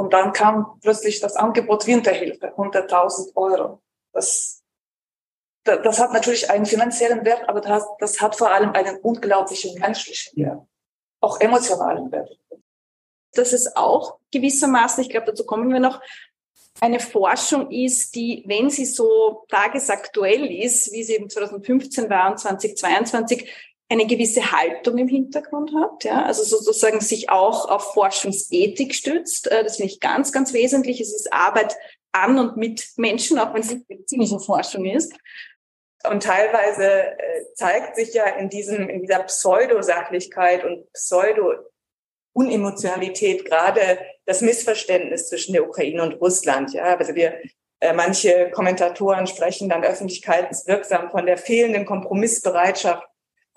Und dann kam plötzlich das Angebot Winterhilfe, 100.000 Euro. Das, das hat natürlich einen finanziellen Wert, aber das, das hat vor allem einen unglaublichen menschlichen Wert, auch emotionalen Wert. Das ist auch gewissermaßen, ich glaube, dazu kommen wir noch, eine Forschung ist, die, wenn sie so tagesaktuell ist, wie sie eben 2015 war und 2022, eine gewisse Haltung im Hintergrund hat, ja, also sozusagen sich auch auf Forschungsethik stützt. Äh, das finde ich ganz, ganz wesentlich. Es ist Arbeit an und mit Menschen, auch wenn es nicht medizinische Forschung ist. Und teilweise äh, zeigt sich ja in diesem, in dieser Pseudosachlichkeit und Pseudo Unemotionalität gerade das Missverständnis zwischen der Ukraine und Russland. Ja, also wir äh, manche Kommentatoren sprechen dann öffentlichkeitswirksam von der fehlenden Kompromissbereitschaft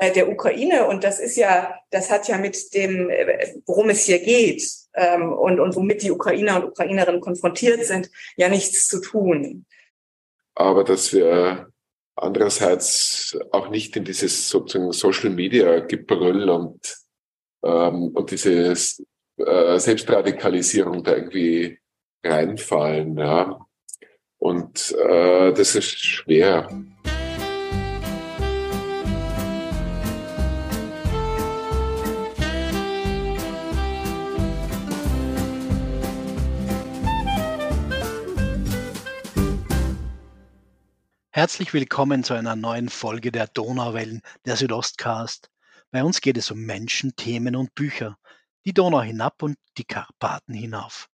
der Ukraine und das ist ja, das hat ja mit dem, äh, worum es hier geht ähm, und und womit die Ukrainer und Ukrainerinnen konfrontiert sind, ja nichts zu tun. Aber dass wir andererseits auch nicht in dieses sozusagen Social Media Gebrüll und ähm, und diese äh, Selbstradikalisierung da irgendwie reinfallen. Ja. Und äh, das ist schwer. Herzlich willkommen zu einer neuen Folge der Donauwellen, der Südostcast. Bei uns geht es um Menschen, Themen und Bücher, die Donau hinab und die Karpaten hinauf.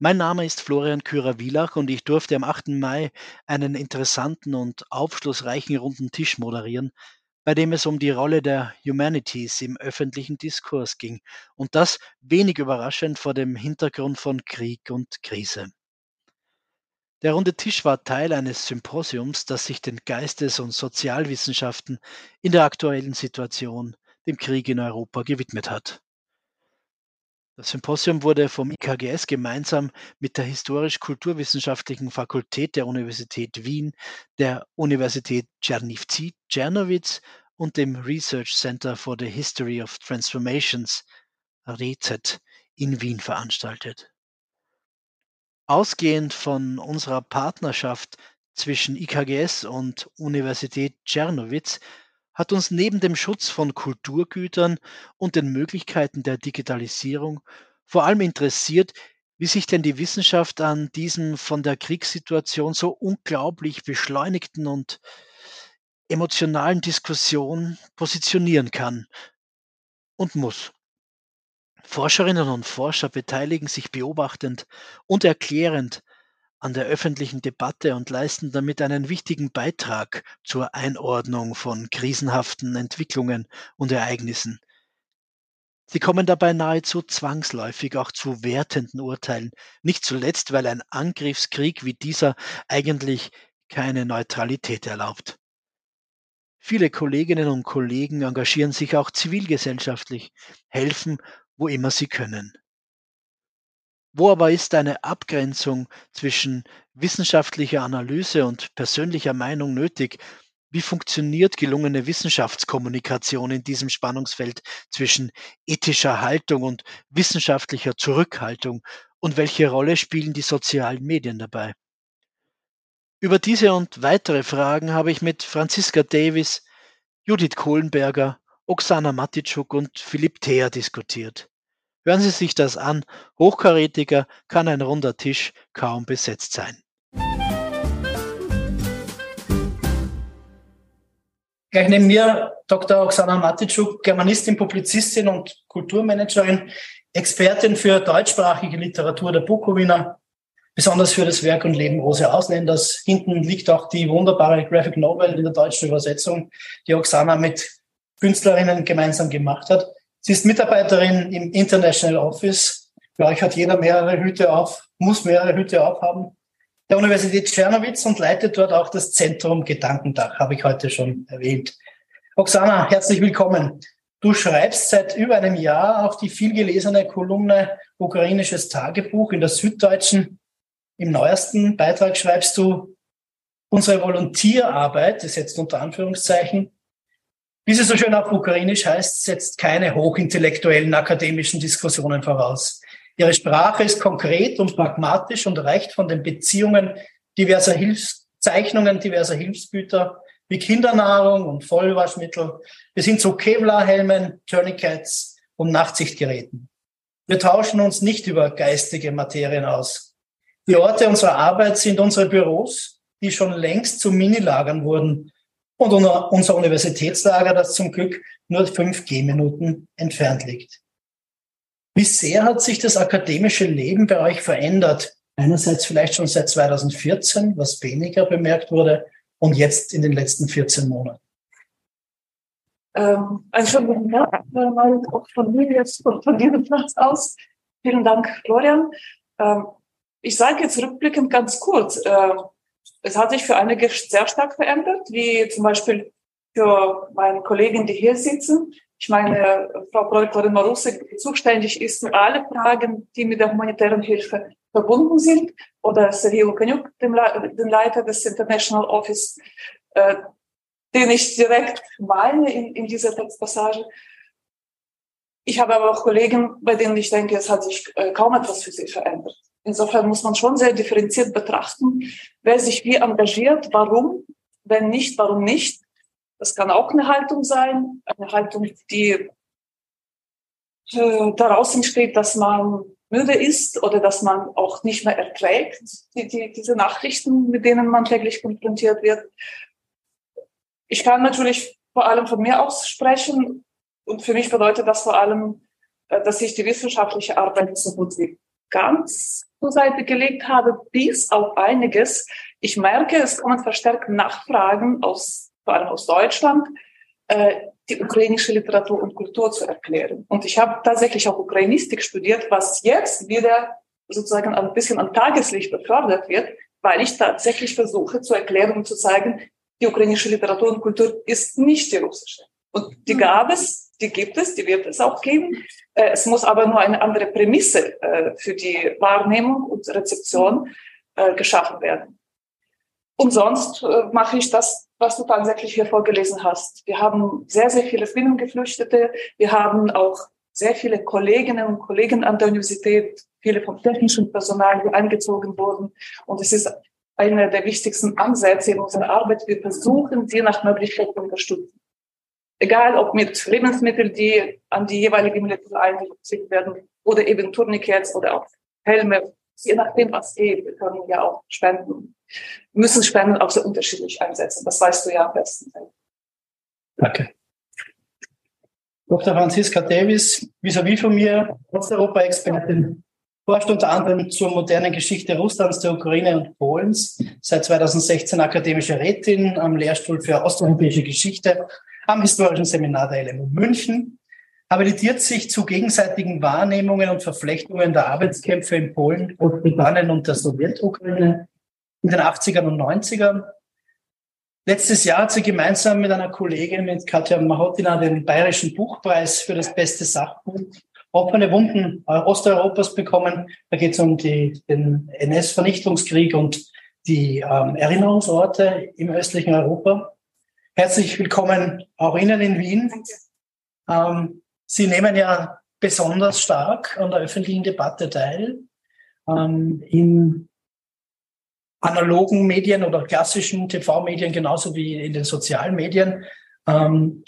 Mein Name ist Florian Kürer-Wielach und ich durfte am 8. Mai einen interessanten und aufschlussreichen runden Tisch moderieren, bei dem es um die Rolle der Humanities im öffentlichen Diskurs ging und das wenig überraschend vor dem Hintergrund von Krieg und Krise. Der runde Tisch war Teil eines Symposiums, das sich den Geistes- und Sozialwissenschaften in der aktuellen Situation, dem Krieg in Europa, gewidmet hat. Das Symposium wurde vom IKGS gemeinsam mit der Historisch-Kulturwissenschaftlichen Fakultät der Universität Wien, der Universität Czernivci Czernowitz und dem Research Center for the History of Transformations REZ in Wien veranstaltet. Ausgehend von unserer Partnerschaft zwischen IKGS und Universität Czernowitz hat uns neben dem Schutz von Kulturgütern und den Möglichkeiten der Digitalisierung vor allem interessiert, wie sich denn die Wissenschaft an diesem von der Kriegssituation so unglaublich beschleunigten und emotionalen Diskussion positionieren kann und muss. Forscherinnen und Forscher beteiligen sich beobachtend und erklärend an der öffentlichen Debatte und leisten damit einen wichtigen Beitrag zur Einordnung von krisenhaften Entwicklungen und Ereignissen. Sie kommen dabei nahezu zwangsläufig auch zu wertenden Urteilen, nicht zuletzt, weil ein Angriffskrieg wie dieser eigentlich keine Neutralität erlaubt. Viele Kolleginnen und Kollegen engagieren sich auch zivilgesellschaftlich, helfen wo immer sie können. Wo aber ist eine Abgrenzung zwischen wissenschaftlicher Analyse und persönlicher Meinung nötig? Wie funktioniert gelungene Wissenschaftskommunikation in diesem Spannungsfeld zwischen ethischer Haltung und wissenschaftlicher Zurückhaltung? Und welche Rolle spielen die sozialen Medien dabei? Über diese und weitere Fragen habe ich mit Franziska Davis, Judith Kohlenberger Oksana Matitschuk und Philipp Theer diskutiert. Hören Sie sich das an. Hochkarätiger kann ein runder Tisch kaum besetzt sein. Gleich neben mir Dr. Oksana Matitschuk, Germanistin, Publizistin und Kulturmanagerin, Expertin für deutschsprachige Literatur der Bukowina, besonders für das Werk und Leben Rose Ausländers. Hinten liegt auch die wunderbare Graphic Novel in der deutschen Übersetzung, die Oksana mit Künstlerinnen gemeinsam gemacht hat. Sie ist Mitarbeiterin im International Office. Bei euch hat jeder mehrere Hüte auf, muss mehrere Hüte aufhaben. Der Universität Czernowitz und leitet dort auch das Zentrum Gedankendach, habe ich heute schon erwähnt. Oksana, herzlich willkommen. Du schreibst seit über einem Jahr auch die vielgelesene Kolumne Ukrainisches Tagebuch in der Süddeutschen. Im neuesten Beitrag schreibst du, unsere Volontierarbeit, das jetzt unter Anführungszeichen, wie es so schön auf Ukrainisch heißt, setzt keine hochintellektuellen akademischen Diskussionen voraus. Ihre Sprache ist konkret und pragmatisch und reicht von den Beziehungen diverser Hilfszeichnungen, diverser Hilfsgüter wie Kindernahrung und Vollwaschmittel bis hin zu Kevlarhelmen, Tourniquets und Nachtsichtgeräten. Wir tauschen uns nicht über geistige Materien aus. Die Orte unserer Arbeit sind unsere Büros, die schon längst zu Minilagern wurden und unser Universitätslager, das zum Glück nur fünf Gehminuten entfernt liegt. Wie sehr hat sich das akademische Leben bei euch verändert? Einerseits vielleicht schon seit 2014, was weniger bemerkt wurde, und jetzt in den letzten 14 Monaten. Ähm, also schon guten mal auch von mir jetzt von, von diesem Platz aus. Vielen Dank, Florian. Ähm, ich sage jetzt rückblickend ganz kurz. Äh, es hat sich für einige sehr stark verändert, wie zum Beispiel für meine Kollegen, die hier sitzen. Ich meine, Frau Prorektorin Marusse, die zuständig ist für alle Fragen, die mit der humanitären Hilfe verbunden sind, oder Sergio Kanyuk, den Leiter des International Office, äh, den ich direkt meine in, in dieser Textpassage. Ich habe aber auch Kollegen, bei denen ich denke, es hat sich äh, kaum etwas für sie verändert. Insofern muss man schon sehr differenziert betrachten, wer sich wie engagiert, warum, wenn nicht, warum nicht. Das kann auch eine Haltung sein, eine Haltung, die äh, daraus entsteht, dass man müde ist oder dass man auch nicht mehr erträgt, die, die, diese Nachrichten, mit denen man täglich konfrontiert wird. Ich kann natürlich vor allem von mir aus sprechen und für mich bedeutet das vor allem, äh, dass ich die wissenschaftliche Arbeit so gut wie ganz zur Seite gelegt habe, bis auf einiges. Ich merke, es kommen verstärkt Nachfragen aus, vor allem aus Deutschland, äh, die ukrainische Literatur und Kultur zu erklären. Und ich habe tatsächlich auch Ukrainistik studiert, was jetzt wieder sozusagen ein bisschen am Tageslicht befördert wird, weil ich tatsächlich versuche zu erklären und zu zeigen, die ukrainische Literatur und Kultur ist nicht die russische. Und die gab es, die gibt es, die wird es auch geben. Äh, es muss aber nur eine andere Prämisse äh, für die Wahrnehmung und Rezeption äh, geschaffen werden. Und sonst mache ich das, was du tatsächlich hier vorgelesen hast. Wir haben sehr, sehr viele Binnengeflüchtete. Wir haben auch sehr viele Kolleginnen und Kollegen an der Universität, viele vom technischen Personal, die eingezogen wurden. Und es ist einer der wichtigsten Ansätze in unserer Arbeit. Wir versuchen, sie nach Möglichkeit zu unterstützen. Egal ob mit Lebensmitteln, die an die jeweilige Militär eingezogen werden, oder eben Tourniquets oder auch Helme, je nachdem, was geht. Wir können ja auch spenden, müssen Spenden auch sehr unterschiedlich einsetzen. Das weißt du ja am besten. Danke. Dr. Franziska Davis, vis-à-vis -vis von mir, Osteuropa-Expertin, forscht unter anderem zur modernen Geschichte Russlands, der Ukraine und Polens, seit 2016 akademische Rätin am Lehrstuhl für osteuropäische Geschichte am Historischen Seminar der LMU München, habilitiert sich zu gegenseitigen Wahrnehmungen und Verflechtungen der Arbeitskämpfe in Polen, Großbritannien und der Sowjetukraine in den 80ern und 90ern. Letztes Jahr hat sie gemeinsam mit einer Kollegin, mit Katja Mahotina, den Bayerischen Buchpreis für das beste Sachbuch offene Wunden Osteuropas bekommen. Da geht es um die, den NS-Vernichtungskrieg und die ähm, Erinnerungsorte im östlichen Europa. Herzlich willkommen auch Ihnen in Wien. Ähm, Sie nehmen ja besonders stark an der öffentlichen Debatte teil. Ähm, in analogen Medien oder klassischen TV-Medien genauso wie in den sozialen Medien. Ähm,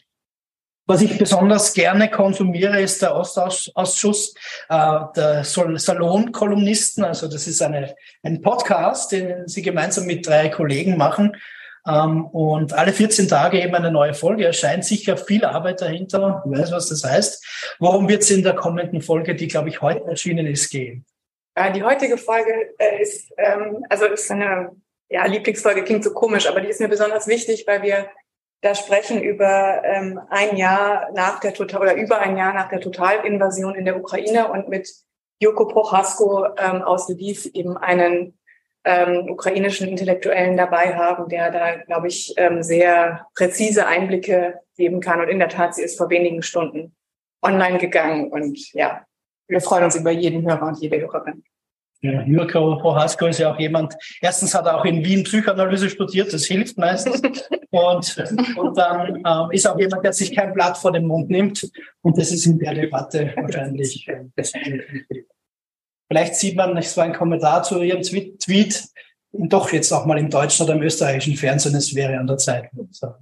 was ich besonders gerne konsumiere, ist der Ostausschuss äh, der Salonkolumnisten. Also das ist eine, ein Podcast, den Sie gemeinsam mit drei Kollegen machen. Ähm, und alle 14 Tage eben eine neue Folge erscheint. Sicher viel Arbeit dahinter. Ich weiß, was das heißt. Worum wird es in der kommenden Folge, die, glaube ich, heute erschienen ist, gehen? Ja, die heutige Folge äh, ist, ähm, also ist eine ja, Lieblingsfolge, klingt so komisch, aber die ist mir besonders wichtig, weil wir da sprechen über ähm, ein Jahr nach der Total oder über ein Jahr nach der Totalinvasion in der Ukraine und mit Joko Prochasko ähm, aus Lviv eben einen ähm, ukrainischen Intellektuellen dabei haben, der da, glaube ich, ähm, sehr präzise Einblicke geben kann. Und in der Tat, sie ist vor wenigen Stunden online gegangen. Und ja, wir freuen uns über jeden Hörer und jede Hörerin. Ja, Jürko Prohasko ist ja auch jemand, erstens hat er auch in Wien Psychoanalyse studiert, das hilft meistens. und, und dann ähm, ist auch jemand, der sich kein Blatt vor den Mund nimmt. Und das ist in der Debatte wahrscheinlich Vielleicht sieht man, es war ein Kommentar zu Ihrem Tweet, doch jetzt auch mal im deutschen oder im österreichischen Fernsehen, es wäre an der Zeit. So.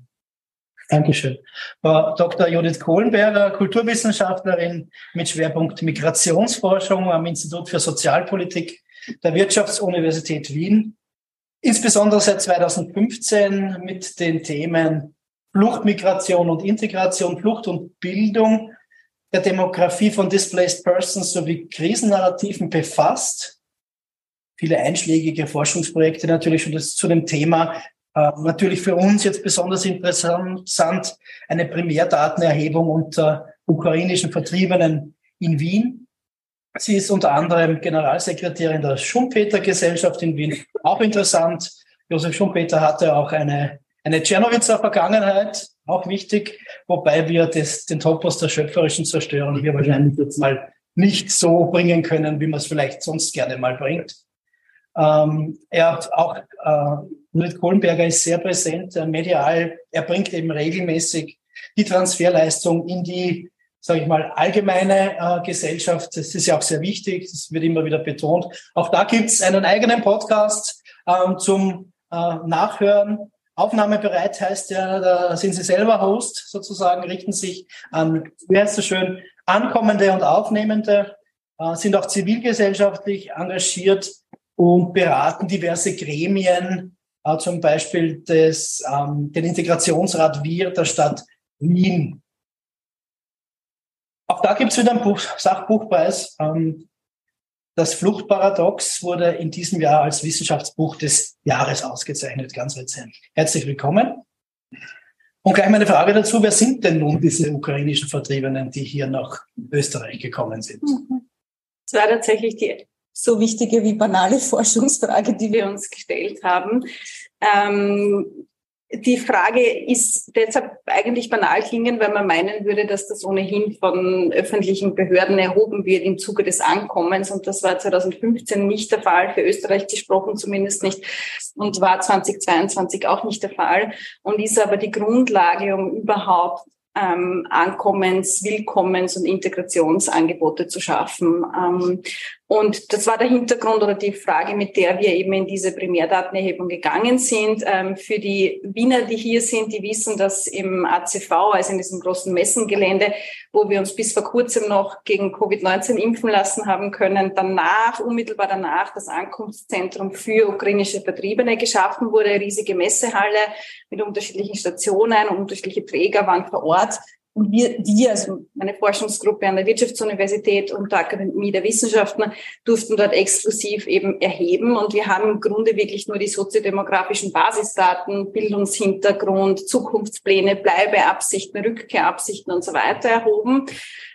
Dankeschön. Frau Dr. Judith Kohlenberger, Kulturwissenschaftlerin mit Schwerpunkt Migrationsforschung am Institut für Sozialpolitik der Wirtschaftsuniversität Wien. Insbesondere seit 2015 mit den Themen Flucht, Migration und Integration, Flucht und Bildung der Demografie von Displaced Persons sowie Krisennarrativen befasst. Viele einschlägige Forschungsprojekte natürlich schon das, zu dem Thema. Äh, natürlich für uns jetzt besonders interessant eine Primärdatenerhebung unter ukrainischen Vertriebenen in Wien. Sie ist unter anderem Generalsekretärin der Schumpeter-Gesellschaft in Wien. Auch interessant. Josef Schumpeter hatte auch eine, eine Tschernowitzer Vergangenheit, auch wichtig, wobei wir das, den Topos der schöpferischen Zerstörung hier wahrscheinlich jetzt mal nicht so bringen können, wie man es vielleicht sonst gerne mal bringt. Ähm, er hat auch, äh, Nils Kohlenberger ist sehr präsent, äh, medial. Er bringt eben regelmäßig die Transferleistung in die, sage ich mal, allgemeine äh, Gesellschaft. Das ist ja auch sehr wichtig. Das wird immer wieder betont. Auch da gibt es einen eigenen Podcast ähm, zum äh, Nachhören. Aufnahmebereit heißt ja, da sind Sie selber Host sozusagen, richten sich an, wie heißt es schön, Ankommende und Aufnehmende, äh, sind auch zivilgesellschaftlich engagiert und beraten diverse Gremien, äh, zum Beispiel des, ähm, den Integrationsrat Wir der Stadt Wien. Auch da gibt es wieder einen Buch, Sachbuchpreis. Ähm, das Fluchtparadox wurde in diesem Jahr als Wissenschaftsbuch des Jahres ausgezeichnet, ganz rezent. Herzlich willkommen. Und gleich meine Frage dazu, wer sind denn nun diese ukrainischen Vertriebenen, die hier nach Österreich gekommen sind? Das war tatsächlich die so wichtige wie banale Forschungsfrage, die wir uns gestellt haben. Ähm, die Frage ist deshalb eigentlich banal klingen, weil man meinen würde, dass das ohnehin von öffentlichen Behörden erhoben wird im Zuge des Ankommens. Und das war 2015 nicht der Fall, für Österreich gesprochen zumindest nicht und war 2022 auch nicht der Fall und ist aber die Grundlage, um überhaupt ähm, Ankommens-, Willkommens- und Integrationsangebote zu schaffen. Ähm, und das war der Hintergrund oder die Frage, mit der wir eben in diese Primärdatenerhebung gegangen sind. Ähm, für die Wiener, die hier sind, die wissen, dass im ACV, also in diesem großen Messengelände, wo wir uns bis vor kurzem noch gegen Covid-19 impfen lassen haben können, danach, unmittelbar danach, das Ankunftszentrum für ukrainische Vertriebene geschaffen wurde, riesige Messehalle mit unterschiedlichen Stationen, unterschiedliche Träger waren vor Ort. Und wir, wir, also meine Forschungsgruppe an der Wirtschaftsuniversität und der Akademie der Wissenschaften, durften dort exklusiv eben erheben. Und wir haben im Grunde wirklich nur die soziodemografischen Basisdaten, Bildungshintergrund, Zukunftspläne, Bleibeabsichten, Rückkehrabsichten und so weiter erhoben.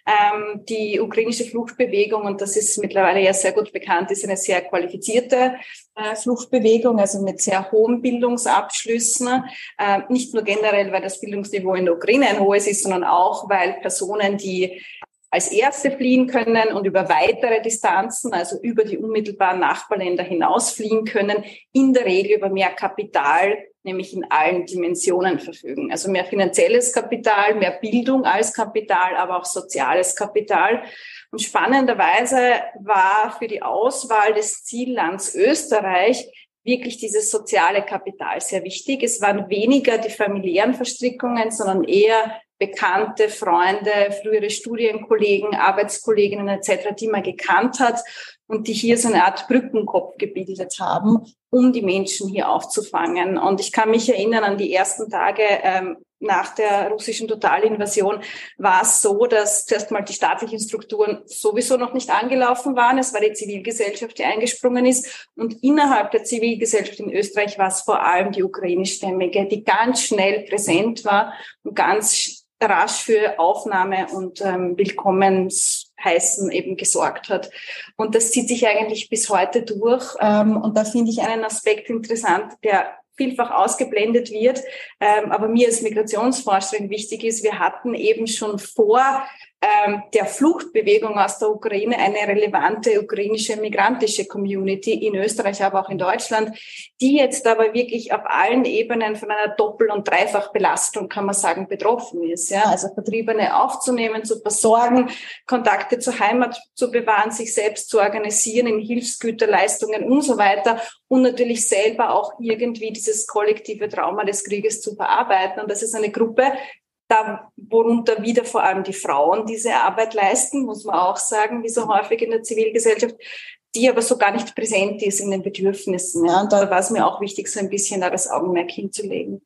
Ähm, die ukrainische Fluchtbewegung, und das ist mittlerweile ja sehr gut bekannt, ist eine sehr qualifizierte äh, Fluchtbewegung, also mit sehr hohen Bildungsabschlüssen. Äh, nicht nur generell, weil das Bildungsniveau in der Ukraine ein hohes ist, sondern auch, weil Personen, die als Erste fliehen können und über weitere Distanzen, also über die unmittelbaren Nachbarländer hinaus fliehen können, in der Regel über mehr Kapital, nämlich in allen Dimensionen verfügen. Also mehr finanzielles Kapital, mehr Bildung als Kapital, aber auch soziales Kapital. Und spannenderweise war für die Auswahl des Ziellands Österreich wirklich dieses soziale Kapital sehr wichtig. Es waren weniger die familiären Verstrickungen, sondern eher Bekannte, Freunde, frühere Studienkollegen, Arbeitskolleginnen etc., die man gekannt hat und die hier so eine Art Brückenkopf gebildet haben, um die Menschen hier aufzufangen. Und ich kann mich erinnern an die ersten Tage ähm, nach der russischen Totalinvasion war es so, dass zuerst mal die staatlichen Strukturen sowieso noch nicht angelaufen waren. Es war die Zivilgesellschaft, die eingesprungen ist. Und innerhalb der Zivilgesellschaft in Österreich war es vor allem die ukrainischstämmige, die ganz schnell präsent war und ganz rasch für Aufnahme und ähm, Willkommensheißen eben gesorgt hat. Und das zieht sich eigentlich bis heute durch. Ähm, und da finde ich einen Aspekt interessant, der vielfach ausgeblendet wird, ähm, aber mir als Migrationsforscherin wichtig ist, wir hatten eben schon vor der Fluchtbewegung aus der Ukraine eine relevante ukrainische migrantische Community in Österreich, aber auch in Deutschland, die jetzt aber wirklich auf allen Ebenen von einer Doppel- und Dreifachbelastung, kann man sagen, betroffen ist. Ja? Also Vertriebene aufzunehmen, zu versorgen, Kontakte zur Heimat zu bewahren, sich selbst zu organisieren in Hilfsgüterleistungen und so weiter und natürlich selber auch irgendwie dieses kollektive Trauma des Krieges zu verarbeiten. Und das ist eine Gruppe, da, worunter wieder vor allem die Frauen diese Arbeit leisten, muss man auch sagen, wie so häufig in der Zivilgesellschaft, die aber so gar nicht präsent ist in den Bedürfnissen. Ja. Und da war es mir auch wichtig, so ein bisschen da das Augenmerk hinzulegen.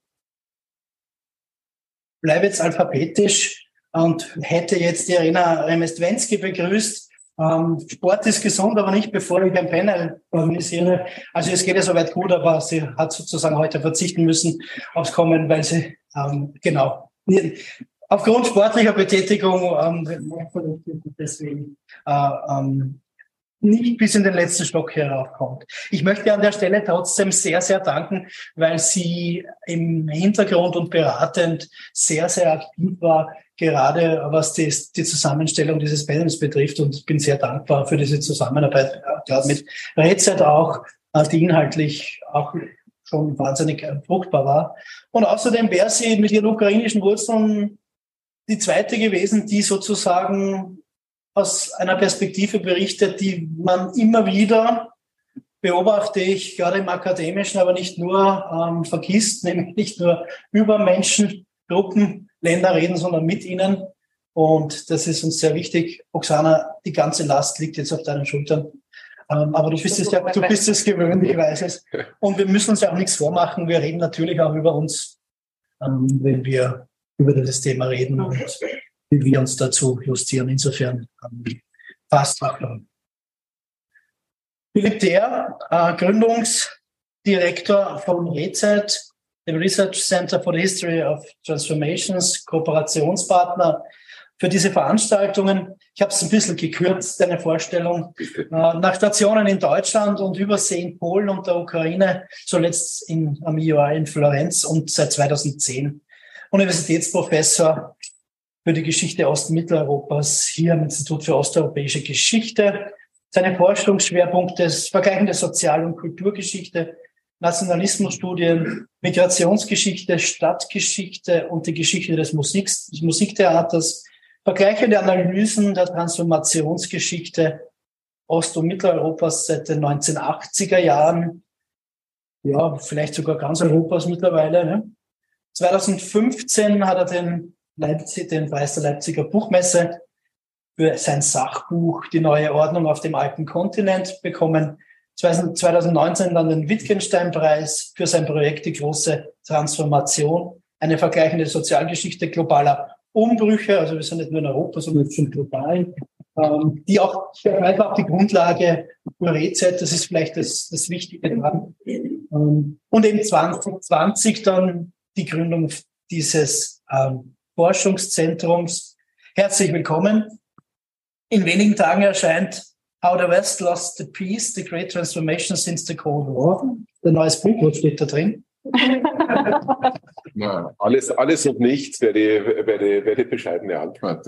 Bleibe jetzt alphabetisch und hätte jetzt die Arena Remestwensky begrüßt. Ähm, Sport ist gesund, aber nicht bevor ich ein Panel organisiere. Also es geht ja soweit gut, aber sie hat sozusagen heute verzichten müssen aufs Kommen, weil sie ähm, genau aufgrund sportlicher Betätigung ähm, deswegen äh, ähm, nicht bis in den letzten Stock heraufkommt. Ich möchte an der Stelle trotzdem sehr, sehr danken, weil sie im Hintergrund und beratend sehr, sehr aktiv war, gerade was die, die Zusammenstellung dieses Panels betrifft und bin sehr dankbar für diese Zusammenarbeit ja, mit Rezet auch, äh, die inhaltlich auch schon wahnsinnig fruchtbar war. Und außerdem wäre sie mit ihren ukrainischen Wurzeln die zweite gewesen, die sozusagen aus einer Perspektive berichtet, die man immer wieder beobachte ich gerade im Akademischen, aber nicht nur ähm, vergisst, nämlich nicht nur über Menschen, Gruppen, Länder reden, sondern mit ihnen. Und das ist uns sehr wichtig. Oksana, die ganze Last liegt jetzt auf deinen Schultern. Ähm, aber du bist es ja, du bist es gewöhnt, ich weiß es. Und wir müssen uns ja auch nichts vormachen. Wir reden natürlich auch über uns, ähm, wenn wir über das Thema reden und wie wir uns dazu justieren. Insofern ähm, passt auch. Philipp Der, äh, Gründungsdirektor von REZET, dem Research Center for the History of Transformations, Kooperationspartner für diese Veranstaltungen. Ich habe es ein bisschen gekürzt, deine Vorstellung. Äh, nach Stationen in Deutschland und Übersee in Polen und der Ukraine, zuletzt in, am IOA in Florenz und seit 2010 Universitätsprofessor für die Geschichte Ost- und Mitteleuropas hier am Institut für Osteuropäische Geschichte. Seine Forschungsschwerpunkte ist vergleichende Sozial- und Kulturgeschichte, Nationalismusstudien, Migrationsgeschichte, Stadtgeschichte und die Geschichte des Musiks, des Vergleichende Analysen der Transformationsgeschichte Ost- und Mitteleuropas seit den 1980er Jahren, ja, vielleicht sogar ganz Europas mittlerweile. Ne? 2015 hat er den, Leipzig, den Preis der Leipziger Buchmesse für sein Sachbuch Die neue Ordnung auf dem alten Kontinent bekommen. 2019 dann den Wittgenstein-Preis für sein Projekt Die große Transformation, eine vergleichende Sozialgeschichte globaler Umbrüche, also wir sind nicht nur in Europa, sondern schon global, ähm, die auch einfach die Grundlage für Rezeit, das ist vielleicht das, das Wichtige daran. Ähm, und eben 2020 dann die Gründung dieses ähm, Forschungszentrums. Herzlich willkommen. In wenigen Tagen erscheint How the West Lost the Peace, The Great Transformation Since the Cold War. Der neues Buch, steht da drin? Na, alles, alles und nichts wäre die, wäre die, wäre die bescheidene Antwort.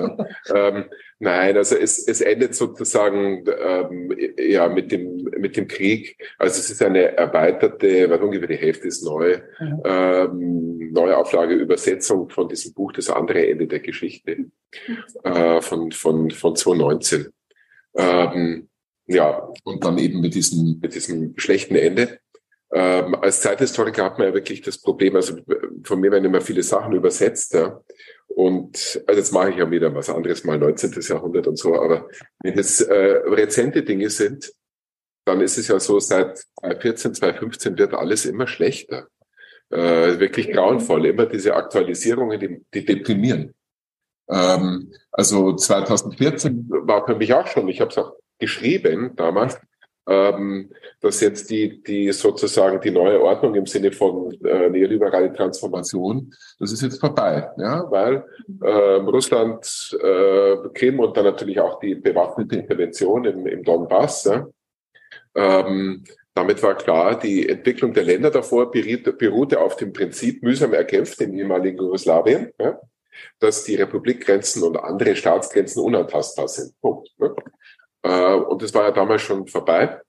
ähm, nein, also es, es endet sozusagen ähm, ja mit dem mit dem Krieg. Also es ist eine erweiterte, weil ungefähr die Hälfte ist neu, mhm. ähm, neue Auflage, Übersetzung von diesem Buch, das andere Ende der Geschichte äh, von von von 2019. Ähm, ja, und dann eben mit diesem mit diesem schlechten Ende. Ähm, als Zeithistoriker hat man ja wirklich das Problem, also von mir werden immer viele Sachen übersetzt, ja. Und also jetzt mache ich ja wieder was anderes, mal 19. Jahrhundert und so, aber wenn es äh, rezente Dinge sind, dann ist es ja so, seit 2014, 2015 wird alles immer schlechter. Äh, wirklich grauenvoll, immer diese Aktualisierungen, die, die deprimieren. Ähm, also 2014 war für mich auch schon, ich habe es auch geschrieben damals, ähm, dass jetzt die, die sozusagen die neue Ordnung im Sinne von äh, neoliberale Transformation, das ist jetzt vorbei, ja, weil ähm, Russland, äh, Krim und dann natürlich auch die bewaffnete Intervention im, im Donbass, ja, ähm, damit war klar, die Entwicklung der Länder davor beruhte auf dem Prinzip mühsam erkämpft im ehemaligen Jugoslawien. Ja? dass die Republikgrenzen und andere Staatsgrenzen unantastbar sind. Punkt. Ne? Äh, und das war ja damals schon vorbei.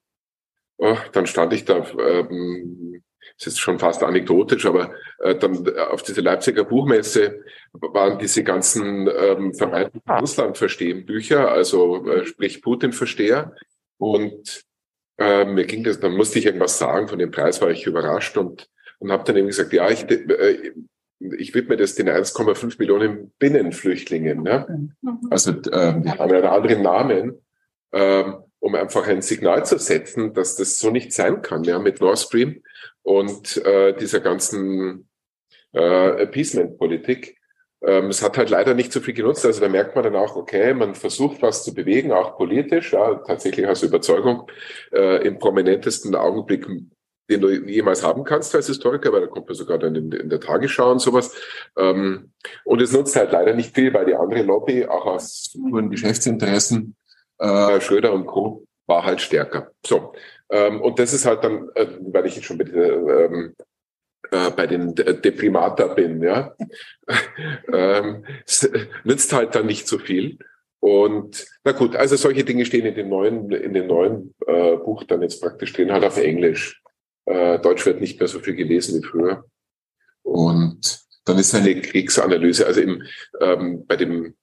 Oh, dann stand ich da, ähm, ist schon fast anekdotisch, aber äh, dann auf diese Leipziger Buchmesse waren diese ganzen ähm, vermeinten Russland-Verstehen-Bücher, also äh, sprich Putin-Versteher. Und äh, mir ging das, dann musste ich irgendwas sagen, von dem Preis war ich überrascht und, und habe dann eben gesagt, ja, ich, äh, ich widme das den 1,5 Millionen Binnenflüchtlingen. Ne? Mhm. Also ähm, die haben einen anderen Namen. Ähm, um einfach ein Signal zu setzen, dass das so nicht sein kann, ja, mit Nord Stream und äh, dieser ganzen äh, Appeasement-Politik. Ähm, es hat halt leider nicht so viel genutzt. Also da merkt man dann auch, okay, man versucht was zu bewegen, auch politisch, ja, tatsächlich aus Überzeugung, äh, im prominentesten Augenblick, den du jemals haben kannst als Historiker, weil da kommt man sogar dann in, in der Tagesschau und sowas. Ähm, und es nutzt halt leider nicht viel, weil die andere Lobby, auch aus puren Geschäftsinteressen, äh, Schröder und Co. war halt stärker. So. Ähm, und das ist halt dann, äh, weil ich jetzt schon dieser, ähm, äh, bei den Deprimata bin, ja, ähm, nützt halt dann nicht so viel. Und na gut, also solche Dinge stehen in dem neuen, in dem neuen äh, Buch dann jetzt praktisch drin, halt auf Englisch. Äh, Deutsch wird nicht mehr so viel gelesen wie früher. Und dann ist eine Kriegsanalyse, also im, ähm, bei dem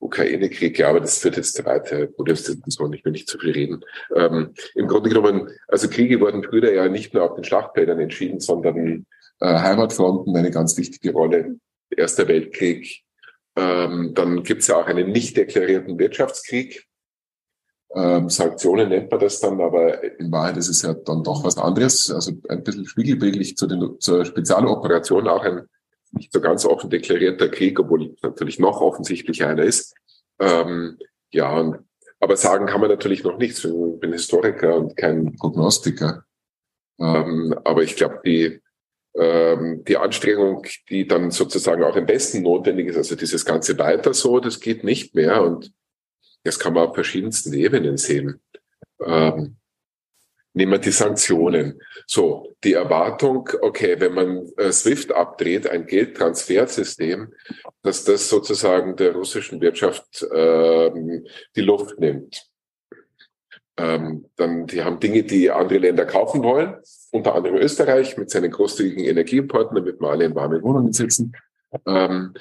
Ukraine-Krieg, ja, aber das führt jetzt zu weit, Herr Bundesdiskussion, ich will nicht zu viel reden. Ähm, Im Grunde genommen, also Kriege wurden früher ja nicht nur auf den Schlachtfeldern entschieden, sondern äh, Heimatfronten eine ganz wichtige Rolle. Erster Weltkrieg. Ähm, dann gibt es ja auch einen nicht deklarierten Wirtschaftskrieg. Ähm, Sanktionen nennt man das dann, aber in Wahrheit ist es ja dann doch was anderes. Also ein bisschen spiegelbildlich zu den, zur Spezialoperation auch ein nicht so ganz offen deklarierter Krieg, obwohl natürlich noch offensichtlich einer ist. Ähm, ja, aber sagen kann man natürlich noch nichts. Ich bin Historiker und kein Prognostiker. Ähm, aber ich glaube, die, ähm, die Anstrengung, die dann sozusagen auch im Besten notwendig ist, also dieses Ganze weiter so, das geht nicht mehr. Und das kann man auf verschiedensten Ebenen sehen. Ähm, Nehmen wir die Sanktionen. So, die Erwartung, okay, wenn man äh, SWIFT abdreht, ein Geldtransfersystem, dass das sozusagen der russischen Wirtschaft ähm, die Luft nimmt. Ähm, dann, die haben Dinge, die andere Länder kaufen wollen, unter anderem Österreich mit seinen großzügigen Energieimporten, damit wir alle in warmen Wohnungen sitzen. Ähm,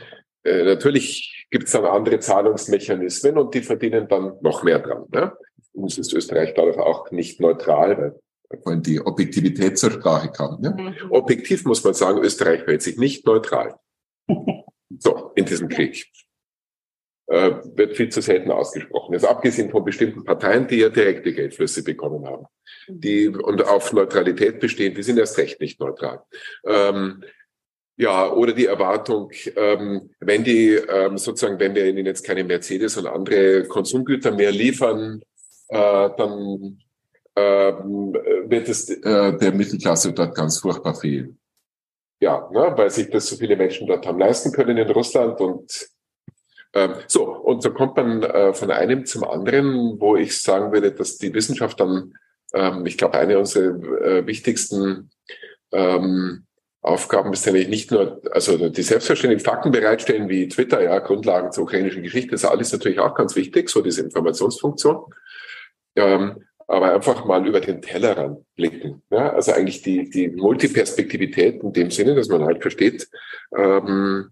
äh, natürlich gibt es dann andere Zahlungsmechanismen und die verdienen dann noch mehr dran. Ne? Uns ist Österreich dadurch auch nicht neutral, weil vorhin die Objektivität zur Sprache kam. Ne? Objektiv muss man sagen, Österreich hält sich nicht neutral. so, in diesem Krieg. Äh, wird viel zu selten ausgesprochen. Jetzt abgesehen von bestimmten Parteien, die ja direkte Geldflüsse bekommen haben, die und auf Neutralität bestehen, die sind erst recht nicht neutral. Ähm, ja, oder die Erwartung, ähm, wenn die ähm, sozusagen, wenn wir ihnen jetzt keine Mercedes und andere Konsumgüter mehr liefern, äh, dann äh, wird es äh, der Mittelklasse dort ganz furchtbar fehlen. Ja, ne, weil sich das so viele Menschen dort haben leisten können in Russland und ähm, so, und so kommt man äh, von einem zum anderen, wo ich sagen würde, dass die Wissenschaft dann, ähm, ich glaube, eine unserer äh, wichtigsten ähm, Aufgaben ist eigentlich nicht nur, also die selbstverständlichen Fakten bereitstellen wie Twitter, ja, Grundlagen zur ukrainischen Geschichte, das ist alles natürlich auch ganz wichtig, so diese Informationsfunktion ähm, aber einfach mal über den Tellerrand blicken. Ja? Also eigentlich die, die Multiperspektivität in dem Sinne, dass man halt versteht, ähm,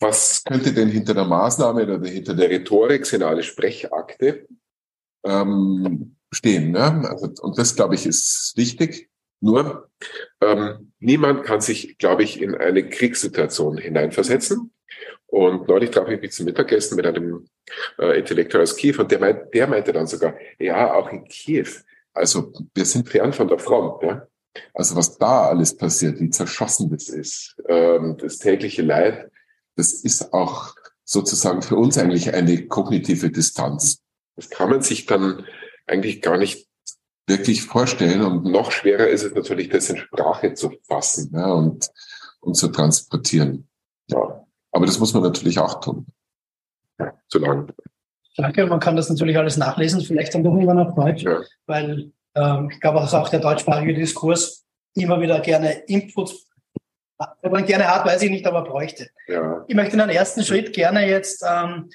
was könnte denn hinter der Maßnahme oder hinter der Rhetorik, sind alle Sprechakte, ähm, stehen. Ne? Also, und das, glaube ich, ist wichtig. Nur, ähm, niemand kann sich, glaube ich, in eine Kriegssituation hineinversetzen. Und neulich traf ich mich zum Mittagessen mit einem äh, Intellektuell aus Kiew und der, meint, der meinte dann sogar, ja, auch in Kiew. Also wir sind fern von der Front. Ja? Also was da alles passiert, wie zerschossen das ist, ähm, das tägliche Leid, das ist auch sozusagen für uns eigentlich eine kognitive Distanz. Das kann man sich dann eigentlich gar nicht wirklich vorstellen. Und noch schwerer ist es natürlich, das in Sprache zu fassen ja, und, und zu transportieren. Ja. Aber das muss man natürlich auch tun. Zu lang. Danke, man kann das natürlich alles nachlesen, vielleicht dann doch irgendwann auf Deutsch, ja. weil ähm, ich glaube, dass auch der deutschsprachige Diskurs immer wieder gerne Inputs Ob man gerne hat, weiß ich nicht, aber bräuchte. Ja. Ich möchte in einem ersten Schritt gerne jetzt ähm,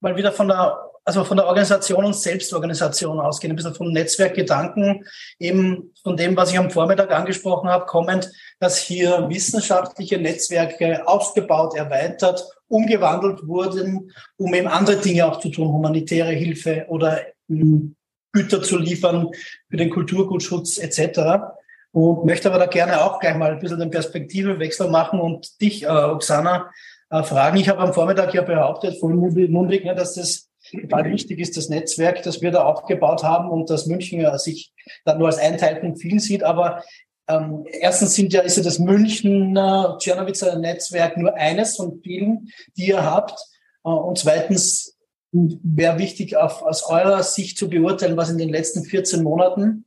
mal wieder von der also von der Organisation und Selbstorganisation ausgehen, ein bisschen vom Netzwerkgedanken, eben von dem, was ich am Vormittag angesprochen habe, kommend, dass hier wissenschaftliche Netzwerke aufgebaut, erweitert, umgewandelt wurden, um eben andere Dinge auch zu tun, humanitäre Hilfe oder hm, Güter zu liefern für den Kulturgutschutz etc. Und möchte aber da gerne auch gleich mal ein bisschen den Perspektivewechsel machen und dich, äh, Oksana, äh, fragen. Ich habe am Vormittag ja behauptet, vorhin mundig, ne, dass das total wichtig ist, das Netzwerk, das wir da aufgebaut haben und dass München sich dann nur als ein Teil von vielen sieht. Aber ähm, erstens sind ja, ist ja das Münchner Czernowitzer Netzwerk nur eines von vielen, die ihr habt. Äh, und zweitens wäre wichtig, auf, aus eurer Sicht zu beurteilen, was in den letzten 14 Monaten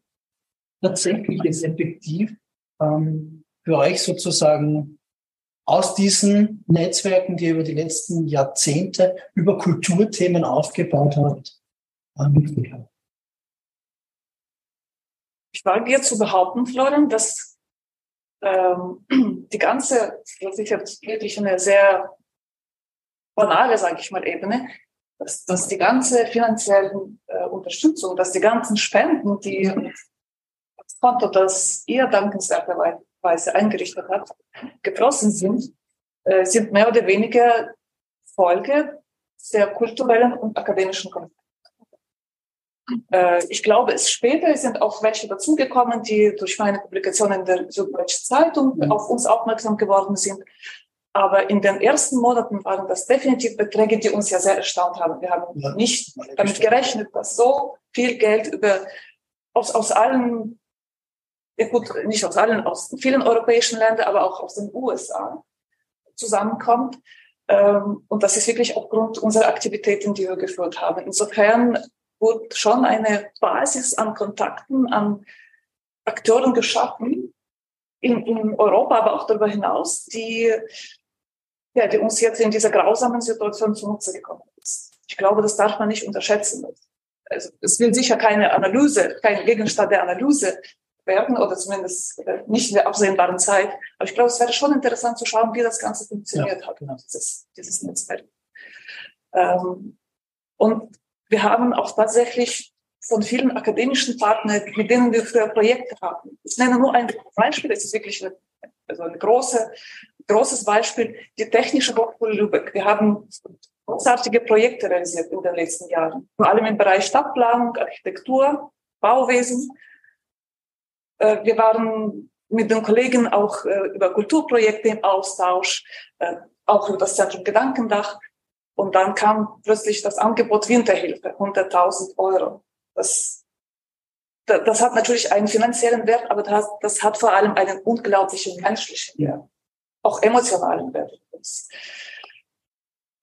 tatsächlich jetzt effektiv ähm, für euch sozusagen aus diesen Netzwerken, die ihr über die letzten Jahrzehnte über Kulturthemen aufgebaut habt, mitgebracht? Ich wage jetzt zu behaupten, Florian, dass ähm, die ganze, das ist jetzt wirklich eine sehr banale, sage ich mal, Ebene, dass, dass die ganze finanzielle äh, Unterstützung, dass die ganzen Spenden, die das Konto, das ihr dankenswerterweise Weise eingerichtet hat, geflossen sind, äh, sind mehr oder weniger Folge der kulturellen und akademischen Konflikte. Äh, ich glaube, es später sind auch welche dazugekommen, die durch meine Publikation in der Süddeutschen Zeitung ja. auf uns aufmerksam geworden sind. Aber in den ersten Monaten waren das definitiv Beträge, die uns ja sehr erstaunt haben. Wir haben ja. nicht damit gerechnet, dass so viel Geld über, aus, aus allen ja gut, nicht aus allen, aus vielen europäischen Ländern, aber auch aus den USA zusammenkommt. Ähm, und das ist wirklich aufgrund unserer Aktivitäten, die wir geführt haben. Insofern wurde schon eine Basis an Kontakten, an Akteuren geschaffen in, in Europa, aber auch darüber hinaus, die, ja, die uns jetzt in dieser grausamen Situation zunutze gekommen ist. Ich glaube, das darf man nicht unterschätzen. Also, es will sicher keine Analyse, kein Gegenstand der Analyse werden oder zumindest äh, nicht in der absehbaren Zeit. Aber ich glaube, es wäre schon interessant zu schauen, wie das Ganze funktioniert ja, hat, genau. dieses, dieses Netzwerk. Ähm, und wir haben auch tatsächlich von vielen akademischen Partnern, mit denen wir früher Projekte hatten. Ich nenne nur ein Beispiel, es ist wirklich eine, also ein große, großes Beispiel, die Technische Hochschule Lübeck. Wir haben großartige Projekte realisiert in den letzten Jahren, vor allem im Bereich Stadtplanung, Architektur, Bauwesen. Äh, wir waren mit den Kollegen auch äh, über Kulturprojekte im Austausch, äh, auch über das Zentrum Gedankendach. Und dann kam plötzlich das Angebot Winterhilfe, 100.000 Euro. Das, das hat natürlich einen finanziellen Wert, aber das, das hat vor allem einen unglaublichen menschlichen Wert, auch emotionalen Wert.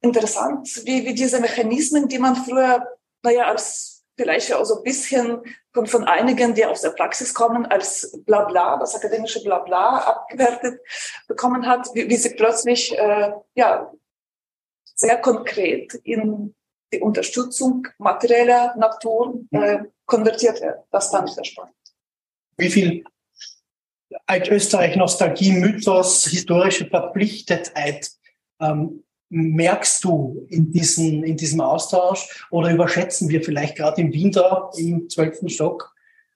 Interessant, wie, wie diese Mechanismen, die man früher, naja, als vielleicht auch so ein bisschen von, von einigen, die aus der Praxis kommen, als Blabla, das akademische Blabla abgewertet bekommen hat, wie, wie sie plötzlich äh, ja sehr konkret in die Unterstützung materieller Natur äh, konvertiert wird. Das fand ich sehr spannend. Wie viel Altösterreich-Nostalgie, Mythos, historische Verpflichtetheit ähm, merkst du in, diesen, in diesem Austausch oder überschätzen wir vielleicht gerade im Winter im zwölften Stock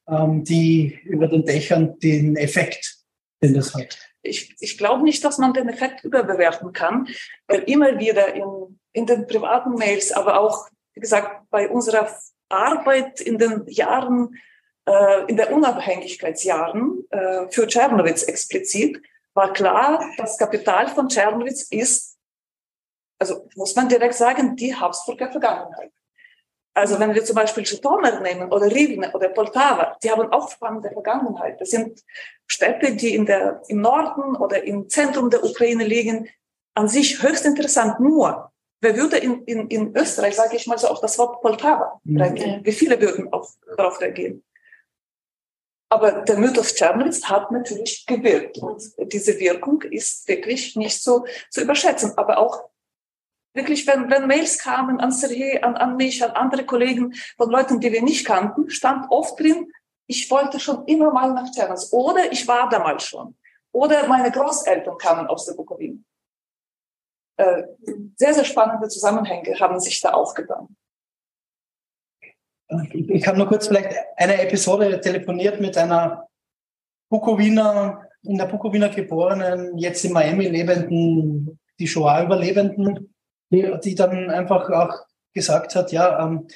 ähm, die über den Dächern den Effekt, den das hat? Ich, ich glaube nicht, dass man den Effekt überbewerten kann, weil immer wieder in, in den privaten Mails, aber auch, wie gesagt, bei unserer Arbeit in den Jahren, äh, in der Unabhängigkeitsjahren äh, für Tschernowitz explizit, war klar, das Kapital von Tschernowitz ist also muss man direkt sagen, die Habsburger Vergangenheit. Also wenn wir zum Beispiel Žytomyr nehmen oder Rivne oder Poltava, die haben auch spannende Vergangenheit. Das sind Städte, die in der, im Norden oder im Zentrum der Ukraine liegen, an sich höchst interessant. Nur, wer würde in, in, in Österreich, sage ich mal so, auf das Wort Poltava mhm. reagieren? Wie viele würden auf, darauf reagieren? Aber der Mythos Czernowitz hat natürlich gewirkt. Und diese Wirkung ist wirklich nicht so zu überschätzen. Aber auch wirklich, wenn, wenn Mails kamen an Sergei, an, an mich, an andere Kollegen von Leuten, die wir nicht kannten, stand oft drin, ich wollte schon immer mal nach Tschernobyl oder ich war damals schon. Oder meine Großeltern kamen aus der Bukowina. Äh, sehr, sehr spannende Zusammenhänge haben sich da aufgebaut. Ich habe nur kurz vielleicht eine Episode telefoniert mit einer Bukowiner, in der Bukowina geborenen, jetzt in Miami lebenden, die Shoah-Überlebenden, die, dann einfach auch gesagt hat, ja, ähm,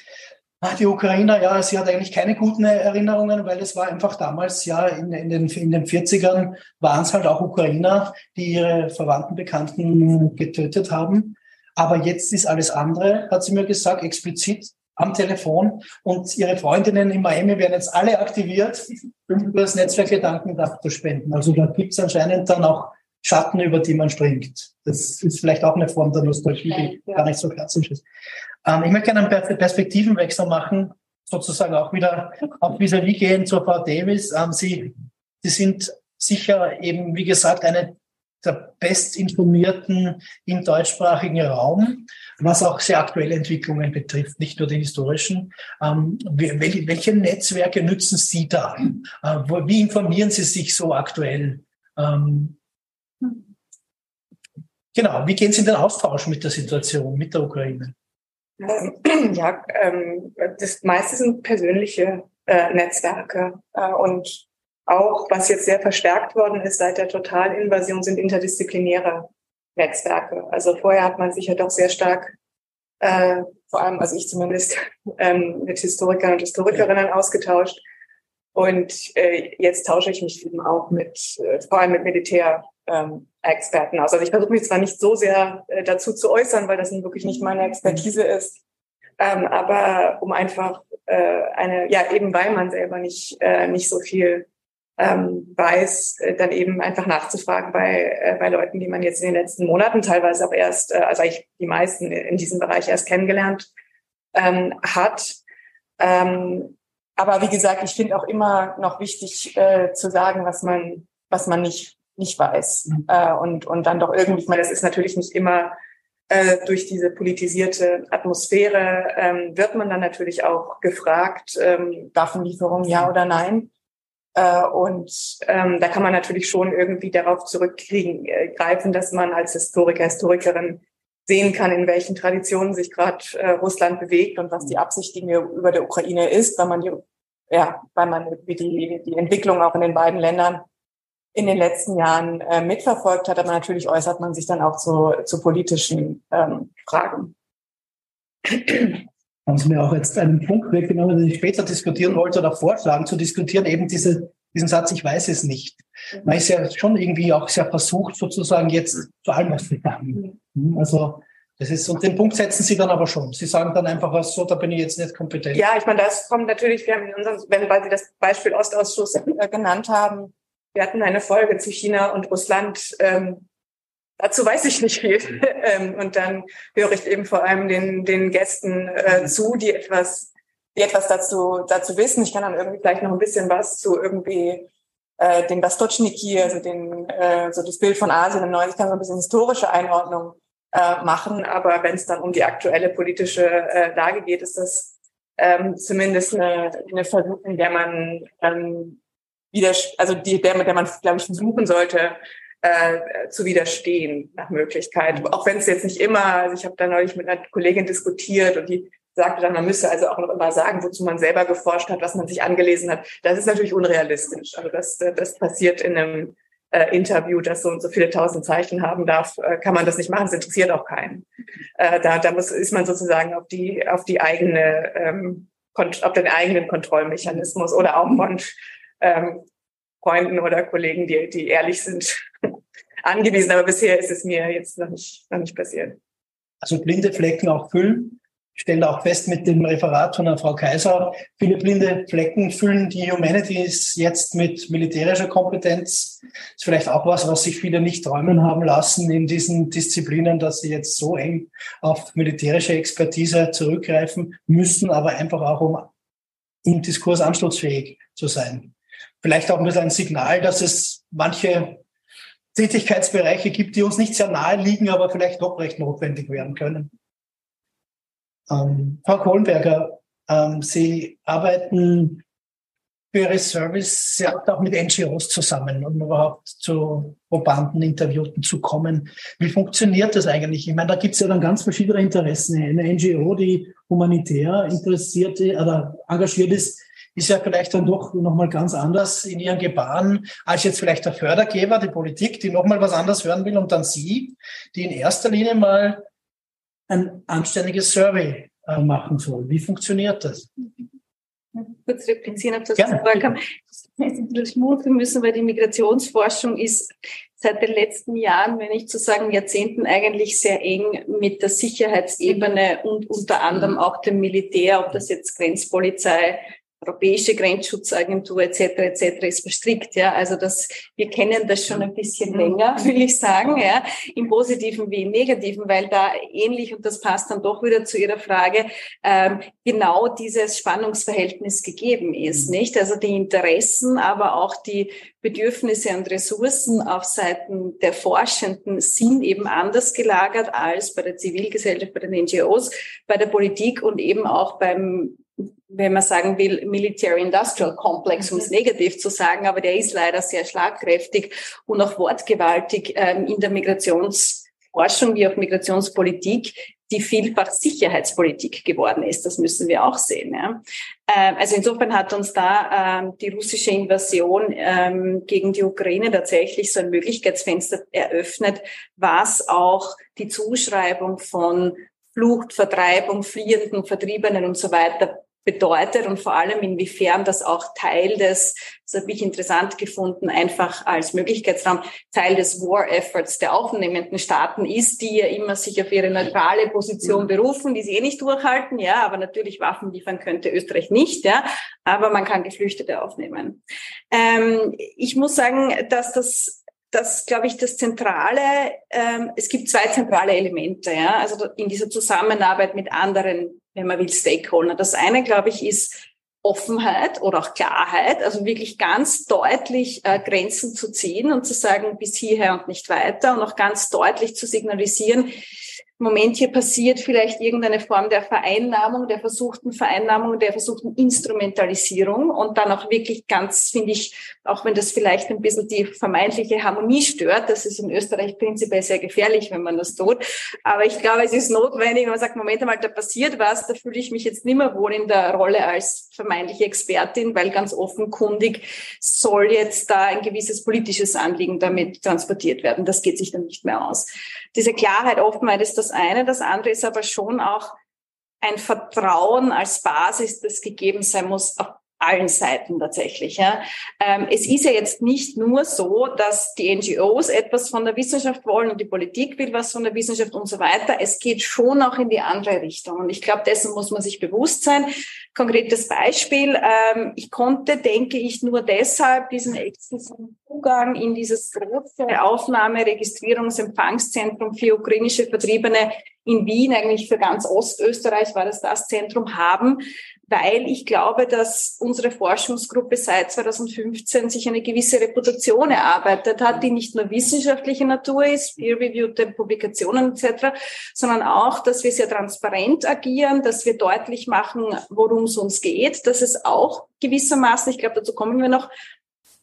Ah, die Ukrainer, ja, sie hat eigentlich keine guten Erinnerungen, weil es war einfach damals, ja, in, in, den, in den 40ern waren es halt auch Ukrainer, die ihre Verwandten, Bekannten getötet haben. Aber jetzt ist alles andere, hat sie mir gesagt, explizit am Telefon. Und ihre Freundinnen in Miami werden jetzt alle aktiviert, um das Netzwerk Gedankenkraft zu spenden. Also da gibt es anscheinend dann auch Schatten, über die man springt. Das ist vielleicht auch eine Form der Nostalgie, die ja. gar nicht so klassisch ist. Ähm, ich möchte gerne einen Perspektivenwechsel machen, sozusagen auch wieder auf vis-à-vis gehen zur Frau Davis. Ähm, Sie, Sie sind sicher eben, wie gesagt, eine der bestinformierten im deutschsprachigen Raum, was auch sehr aktuelle Entwicklungen betrifft, nicht nur die historischen. Ähm, welche Netzwerke nützen Sie da? Äh, wie informieren Sie sich so aktuell? Ähm, genau, wie gehen Sie in den Austausch mit der Situation, mit der Ukraine? Ähm, ja, ähm, das meiste sind persönliche äh, Netzwerke äh, und auch, was jetzt sehr verstärkt worden ist seit der Totalinvasion, sind interdisziplinäre Netzwerke. Also vorher hat man sich ja doch sehr stark, äh, vor allem, also ich zumindest, ähm, mit Historikern und Historikerinnen ausgetauscht. Und äh, jetzt tausche ich mich eben auch mit, äh, vor allem mit Militär, ähm, aus. Also ich versuche mich zwar nicht so sehr äh, dazu zu äußern, weil das wirklich nicht meine Expertise ist, ähm, aber um einfach äh, eine, ja eben weil man selber nicht äh, nicht so viel ähm, weiß, äh, dann eben einfach nachzufragen bei äh, bei Leuten, die man jetzt in den letzten Monaten teilweise auch erst, äh, also eigentlich die meisten in diesem Bereich erst kennengelernt ähm, hat. Ähm, aber wie gesagt, ich finde auch immer noch wichtig äh, zu sagen, was man was man nicht nicht weiß. Mhm. Äh, und, und dann doch irgendwie, ich meine, das ist natürlich nicht immer äh, durch diese politisierte Atmosphäre, ähm, wird man dann natürlich auch gefragt, ähm, Waffenlieferung ja oder nein. Äh, und ähm, da kann man natürlich schon irgendwie darauf zurückkriegen, äh, greifen, dass man als Historiker, Historikerin sehen kann, in welchen Traditionen sich gerade äh, Russland bewegt und was die Absicht gegenüber der Ukraine ist, weil man die, ja, weil man die, die Entwicklung auch in den beiden Ländern in den letzten Jahren äh, mitverfolgt hat, aber natürlich äußert man sich dann auch zu, zu politischen ähm, Fragen. Haben Sie mir auch jetzt einen Punkt weggenommen, den ich später diskutieren wollte oder vorschlagen zu diskutieren, eben diese, diesen Satz, ich weiß es nicht. Mhm. Man ist ja schon irgendwie auch sehr versucht, sozusagen jetzt zu allem was. Mhm. Also das ist, und den Punkt setzen Sie dann aber schon. Sie sagen dann einfach so, da bin ich jetzt nicht kompetent. Ja, ich meine, das kommt natürlich, wir haben in unserem, wenn, weil Sie das Beispiel Ostausschuss äh, genannt haben, wir hatten eine Folge zu China und Russland. Ähm, dazu weiß ich nicht viel. ähm, und dann höre ich eben vor allem den, den Gästen äh, zu, die etwas, die etwas dazu, dazu wissen. Ich kann dann irgendwie vielleicht noch ein bisschen was zu irgendwie äh, den Bastochniki, also den, äh, so das Bild von Asien im Neuen. Ich kann so ein bisschen historische Einordnung äh, machen. Aber wenn es dann um die aktuelle politische äh, Lage geht, ist das ähm, zumindest eine, eine Versuch, in der man ähm, wieder, also die, der, der man, glaube ich, versuchen sollte, äh, zu widerstehen nach Möglichkeit. Auch wenn es jetzt nicht immer, also ich habe da neulich mit einer Kollegin diskutiert und die sagte dann, man müsse also auch noch immer sagen, wozu man selber geforscht hat, was man sich angelesen hat. Das ist natürlich unrealistisch. Also das, das passiert in einem äh, Interview, das so und so viele tausend Zeichen haben darf, äh, kann man das nicht machen. Das interessiert auch keinen. Äh, da da muss, ist man sozusagen auf die auf die eigene ähm, auf den eigenen Kontrollmechanismus oder auch von ähm, Freunden oder Kollegen, die, die ehrlich sind, angewiesen. Aber bisher ist es mir jetzt noch nicht, noch nicht passiert. Also blinde Flecken auch füllen. Ich stelle auch fest mit dem Referat von Frau Kaiser, viele blinde Flecken füllen die Humanities jetzt mit militärischer Kompetenz. ist vielleicht auch was, was sich viele nicht träumen haben lassen in diesen Disziplinen, dass sie jetzt so eng auf militärische Expertise zurückgreifen müssen, aber einfach auch um im Diskurs anschlussfähig zu sein vielleicht auch ein bisschen ein Signal, dass es manche Tätigkeitsbereiche gibt, die uns nicht sehr nahe liegen, aber vielleicht doch recht notwendig werden können. Ähm, Frau Kohlenberger, ähm, Sie arbeiten für Ihre Service sehr auch mit NGOs zusammen, um überhaupt zu Probanden, Interviewten zu kommen. Wie funktioniert das eigentlich? Ich meine, da gibt es ja dann ganz verschiedene Interessen. Eine NGO, die humanitär interessiert oder engagiert ist, ist ja vielleicht dann doch nochmal ganz anders in ihren Gebaren als jetzt vielleicht der Fördergeber, die Politik, die nochmal was anderes hören will und dann Sie, die in erster Linie mal ein anständiges Survey äh, machen soll. Wie funktioniert das? kurz replizieren auf das, was vorher kam. Ich schmunzeln müssen, weil die Migrationsforschung ist seit den letzten Jahren, wenn nicht zu sagen Jahrzehnten, eigentlich sehr eng mit der Sicherheitsebene und unter anderem auch dem Militär, ob das jetzt Grenzpolizei, Europäische Grenzschutzagentur etc. etc. ist verstrickt. Ja, also das, wir kennen das schon ein bisschen länger, will ich sagen, ja, im Positiven wie im Negativen, weil da ähnlich und das passt dann doch wieder zu Ihrer Frage ähm, genau dieses Spannungsverhältnis gegeben ist, mhm. nicht? Also die Interessen, aber auch die Bedürfnisse und Ressourcen auf Seiten der Forschenden sind eben anders gelagert als bei der Zivilgesellschaft, bei den NGOs, bei der Politik und eben auch beim wenn man sagen will, Military-Industrial Complex, um es mhm. negativ zu sagen, aber der ist leider sehr schlagkräftig und auch wortgewaltig ähm, in der Migrationsforschung wie auch Migrationspolitik, die vielfach Sicherheitspolitik geworden ist. Das müssen wir auch sehen. Ja. Ähm, also insofern hat uns da ähm, die russische Invasion gegen die Ukraine tatsächlich so ein Möglichkeitsfenster eröffnet, was auch die Zuschreibung von Flucht, Vertreibung, Fliehenden, Vertriebenen und so weiter bedeutet und vor allem inwiefern das auch Teil des, das habe ich interessant gefunden, einfach als Möglichkeitsraum, Teil des War Efforts der aufnehmenden Staaten ist, die ja immer sich auf ihre neutrale Position berufen, die sie eh nicht durchhalten, ja, aber natürlich Waffen liefern könnte Österreich nicht, ja, aber man kann Geflüchtete aufnehmen. Ähm, ich muss sagen, dass das das, glaube ich, das Zentrale, ähm, es gibt zwei zentrale Elemente, ja, also in dieser Zusammenarbeit mit anderen, wenn man will, Stakeholder. Das eine, glaube ich, ist Offenheit oder auch Klarheit, also wirklich ganz deutlich äh, Grenzen zu ziehen und zu sagen, bis hierher und nicht weiter und auch ganz deutlich zu signalisieren, Moment hier passiert vielleicht irgendeine Form der Vereinnahmung, der versuchten Vereinnahmung, der versuchten Instrumentalisierung und dann auch wirklich ganz, finde ich, auch wenn das vielleicht ein bisschen die vermeintliche Harmonie stört, das ist in Österreich prinzipiell sehr gefährlich, wenn man das tut. Aber ich glaube, es ist notwendig, wenn man sagt, Moment einmal, da passiert was, da fühle ich mich jetzt nicht mehr wohl in der Rolle als vermeintliche Expertin, weil ganz offenkundig soll jetzt da ein gewisses politisches Anliegen damit transportiert werden. Das geht sich dann nicht mehr aus. Diese Klarheit, Offenheit ist das eine. Das andere ist aber schon auch ein Vertrauen als Basis, das gegeben sein muss auf allen Seiten tatsächlich. Ja. Ähm, es ist ja jetzt nicht nur so, dass die NGOs etwas von der Wissenschaft wollen und die Politik will was von der Wissenschaft und so weiter. Es geht schon auch in die andere Richtung. Und ich glaube, dessen muss man sich bewusst sein. Konkretes Beispiel. Ähm, ich konnte, denke ich, nur deshalb diesen exklusiven Zugang in dieses große Aufnahme-, Registrierungs-, Empfangszentrum für ukrainische Vertriebene in Wien, eigentlich für ganz Ostösterreich war das das Zentrum haben, weil ich glaube, dass unsere Forschungsgruppe seit 2015 sich eine gewisse Reputation erarbeitet hat, die nicht nur wissenschaftliche Natur ist, peer-reviewte Publikationen etc., sondern auch, dass wir sehr transparent agieren, dass wir deutlich machen, worum es uns geht, dass es auch gewissermaßen, ich glaube, dazu kommen wir noch,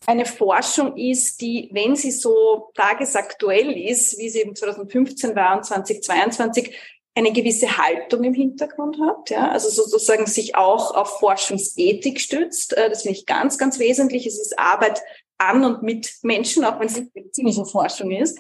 eine Forschung ist, die, wenn sie so tagesaktuell ist, wie sie eben 2015 war und 2022, eine gewisse Haltung im Hintergrund hat, ja, also sozusagen sich auch auf Forschungsethik stützt. Äh, das finde ich ganz, ganz wesentlich. Es ist Arbeit an und mit Menschen, auch wenn es nicht medizinische Forschung ist.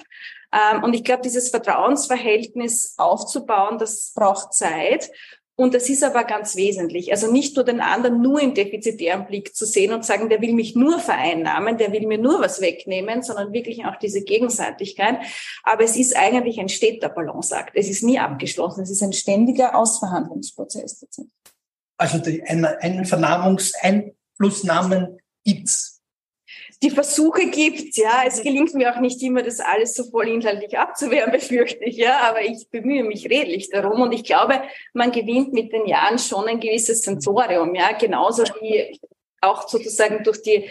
Ähm, und ich glaube, dieses Vertrauensverhältnis aufzubauen, das braucht Zeit. Und das ist aber ganz wesentlich. Also nicht nur den anderen nur im defizitären Blick zu sehen und sagen, der will mich nur vereinnahmen, der will mir nur was wegnehmen, sondern wirklich auch diese Gegenseitigkeit. Aber es ist eigentlich ein steter Balanceakt. Es ist nie abgeschlossen. Es ist ein ständiger Ausverhandlungsprozess. Also die, ein, ein Vernahmungseinflussnahmen gibt's die Versuche gibt. Ja, es gelingt mir auch nicht immer, das alles so voll inhaltlich abzuwehren, befürchte ich. Ja, aber ich bemühe mich redlich darum und ich glaube, man gewinnt mit den Jahren schon ein gewisses Sensorium. Ja, genauso wie auch sozusagen durch die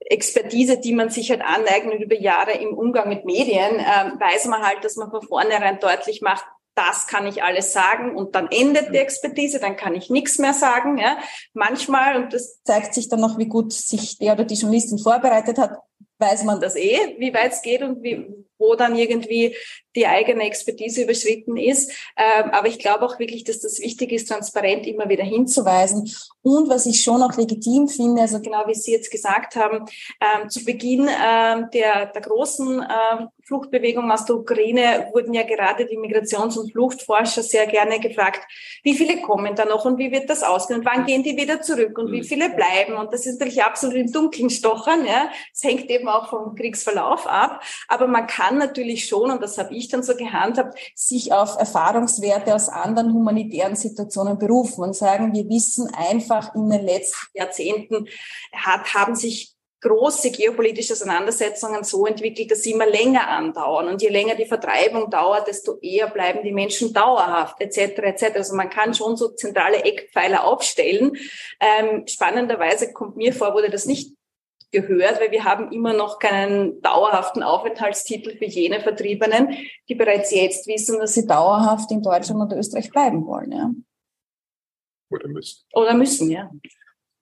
Expertise, die man sich halt aneignet über Jahre im Umgang mit Medien, äh, weiß man halt, dass man von vornherein deutlich macht, das kann ich alles sagen und dann endet die Expertise, dann kann ich nichts mehr sagen. Ja. Manchmal, und das zeigt sich dann noch, wie gut sich der oder die Journalistin vorbereitet hat, weiß man das eh, wie weit es geht und wie, wo dann irgendwie die eigene Expertise überschritten ist. Ähm, aber ich glaube auch wirklich, dass das wichtig ist, transparent immer wieder hinzuweisen. Und was ich schon auch legitim finde, also genau wie Sie jetzt gesagt haben, ähm, zu Beginn ähm, der, der großen Fluchtbewegung aus der Ukraine wurden ja gerade die Migrations- und Fluchtforscher sehr gerne gefragt, wie viele kommen da noch und wie wird das ausgehen und wann gehen die wieder zurück und wie mhm. viele bleiben. Und das ist natürlich absolut im Dunkeln stochern. Ja. Es hängt eben auch vom Kriegsverlauf ab. Aber man kann natürlich schon, und das habe ich dann so gehandhabt, sich auf Erfahrungswerte aus anderen humanitären Situationen berufen und sagen, wir wissen einfach in den letzten Jahrzehnten hat, haben sich große geopolitische Auseinandersetzungen so entwickelt, dass sie immer länger andauern. Und je länger die Vertreibung dauert, desto eher bleiben die Menschen dauerhaft, etc. etc. Also man kann schon so zentrale Eckpfeiler aufstellen. Ähm, spannenderweise kommt mir vor, wurde das nicht gehört, weil wir haben immer noch keinen dauerhaften Aufenthaltstitel für jene Vertriebenen, die bereits jetzt wissen, dass sie dauerhaft in Deutschland oder Österreich bleiben wollen. Ja. Oder müssen. Oder müssen, ja.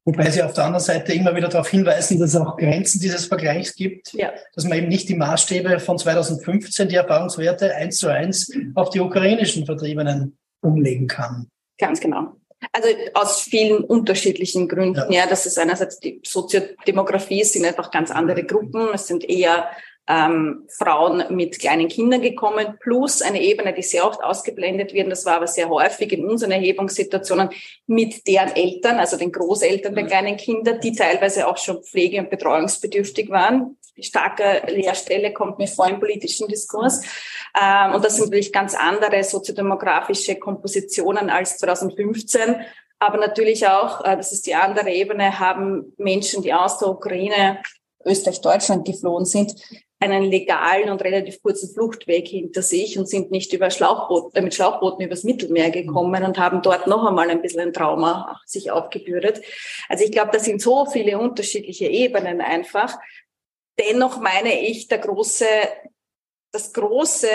Wobei Sie auf der anderen Seite immer wieder darauf hinweisen, dass es auch Grenzen dieses Vergleichs gibt, ja. dass man eben nicht die Maßstäbe von 2015, die Erfahrungswerte eins zu eins auf die ukrainischen Vertriebenen umlegen kann. Ganz genau. Also aus vielen unterschiedlichen Gründen. Ja, ja das ist einerseits die Soziodemografie, es sind einfach ganz andere Gruppen. Es sind eher ähm, Frauen mit kleinen Kindern gekommen, plus eine Ebene, die sehr oft ausgeblendet wird, das war aber sehr häufig in unseren Erhebungssituationen mit deren Eltern, also den Großeltern der kleinen Kinder, die teilweise auch schon pflege- und betreuungsbedürftig waren. Starke Leerstelle kommt mir vor im politischen Diskurs. Ähm, und das sind natürlich ganz andere soziodemografische Kompositionen als 2015. Aber natürlich auch, äh, das ist die andere Ebene, haben Menschen, die aus der Ukraine Österreich, Deutschland geflohen sind, einen legalen und relativ kurzen Fluchtweg hinter sich und sind nicht über Schlauchboot, äh, mit Schlauchbooten übers Mittelmeer gekommen und haben dort noch einmal ein bisschen ein Trauma sich aufgebürdet. Also ich glaube, da sind so viele unterschiedliche Ebenen einfach. Dennoch meine ich, der große, das große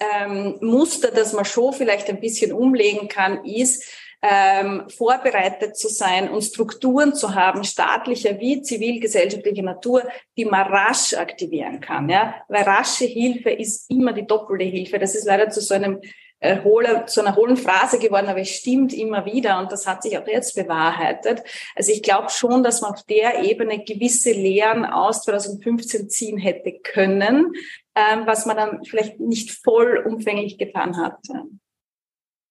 ähm, Muster, das man schon vielleicht ein bisschen umlegen kann, ist, ähm, vorbereitet zu sein und Strukturen zu haben, staatlicher wie zivilgesellschaftlicher Natur, die man rasch aktivieren kann. Ja? Weil rasche Hilfe ist immer die doppelte Hilfe. Das ist leider zu so einem äh, hohle, zu einer hohlen Phrase geworden, aber es stimmt immer wieder und das hat sich auch jetzt bewahrheitet. Also ich glaube schon, dass man auf der Ebene gewisse Lehren aus 2015 ziehen hätte können, ähm, was man dann vielleicht nicht vollumfänglich getan hat.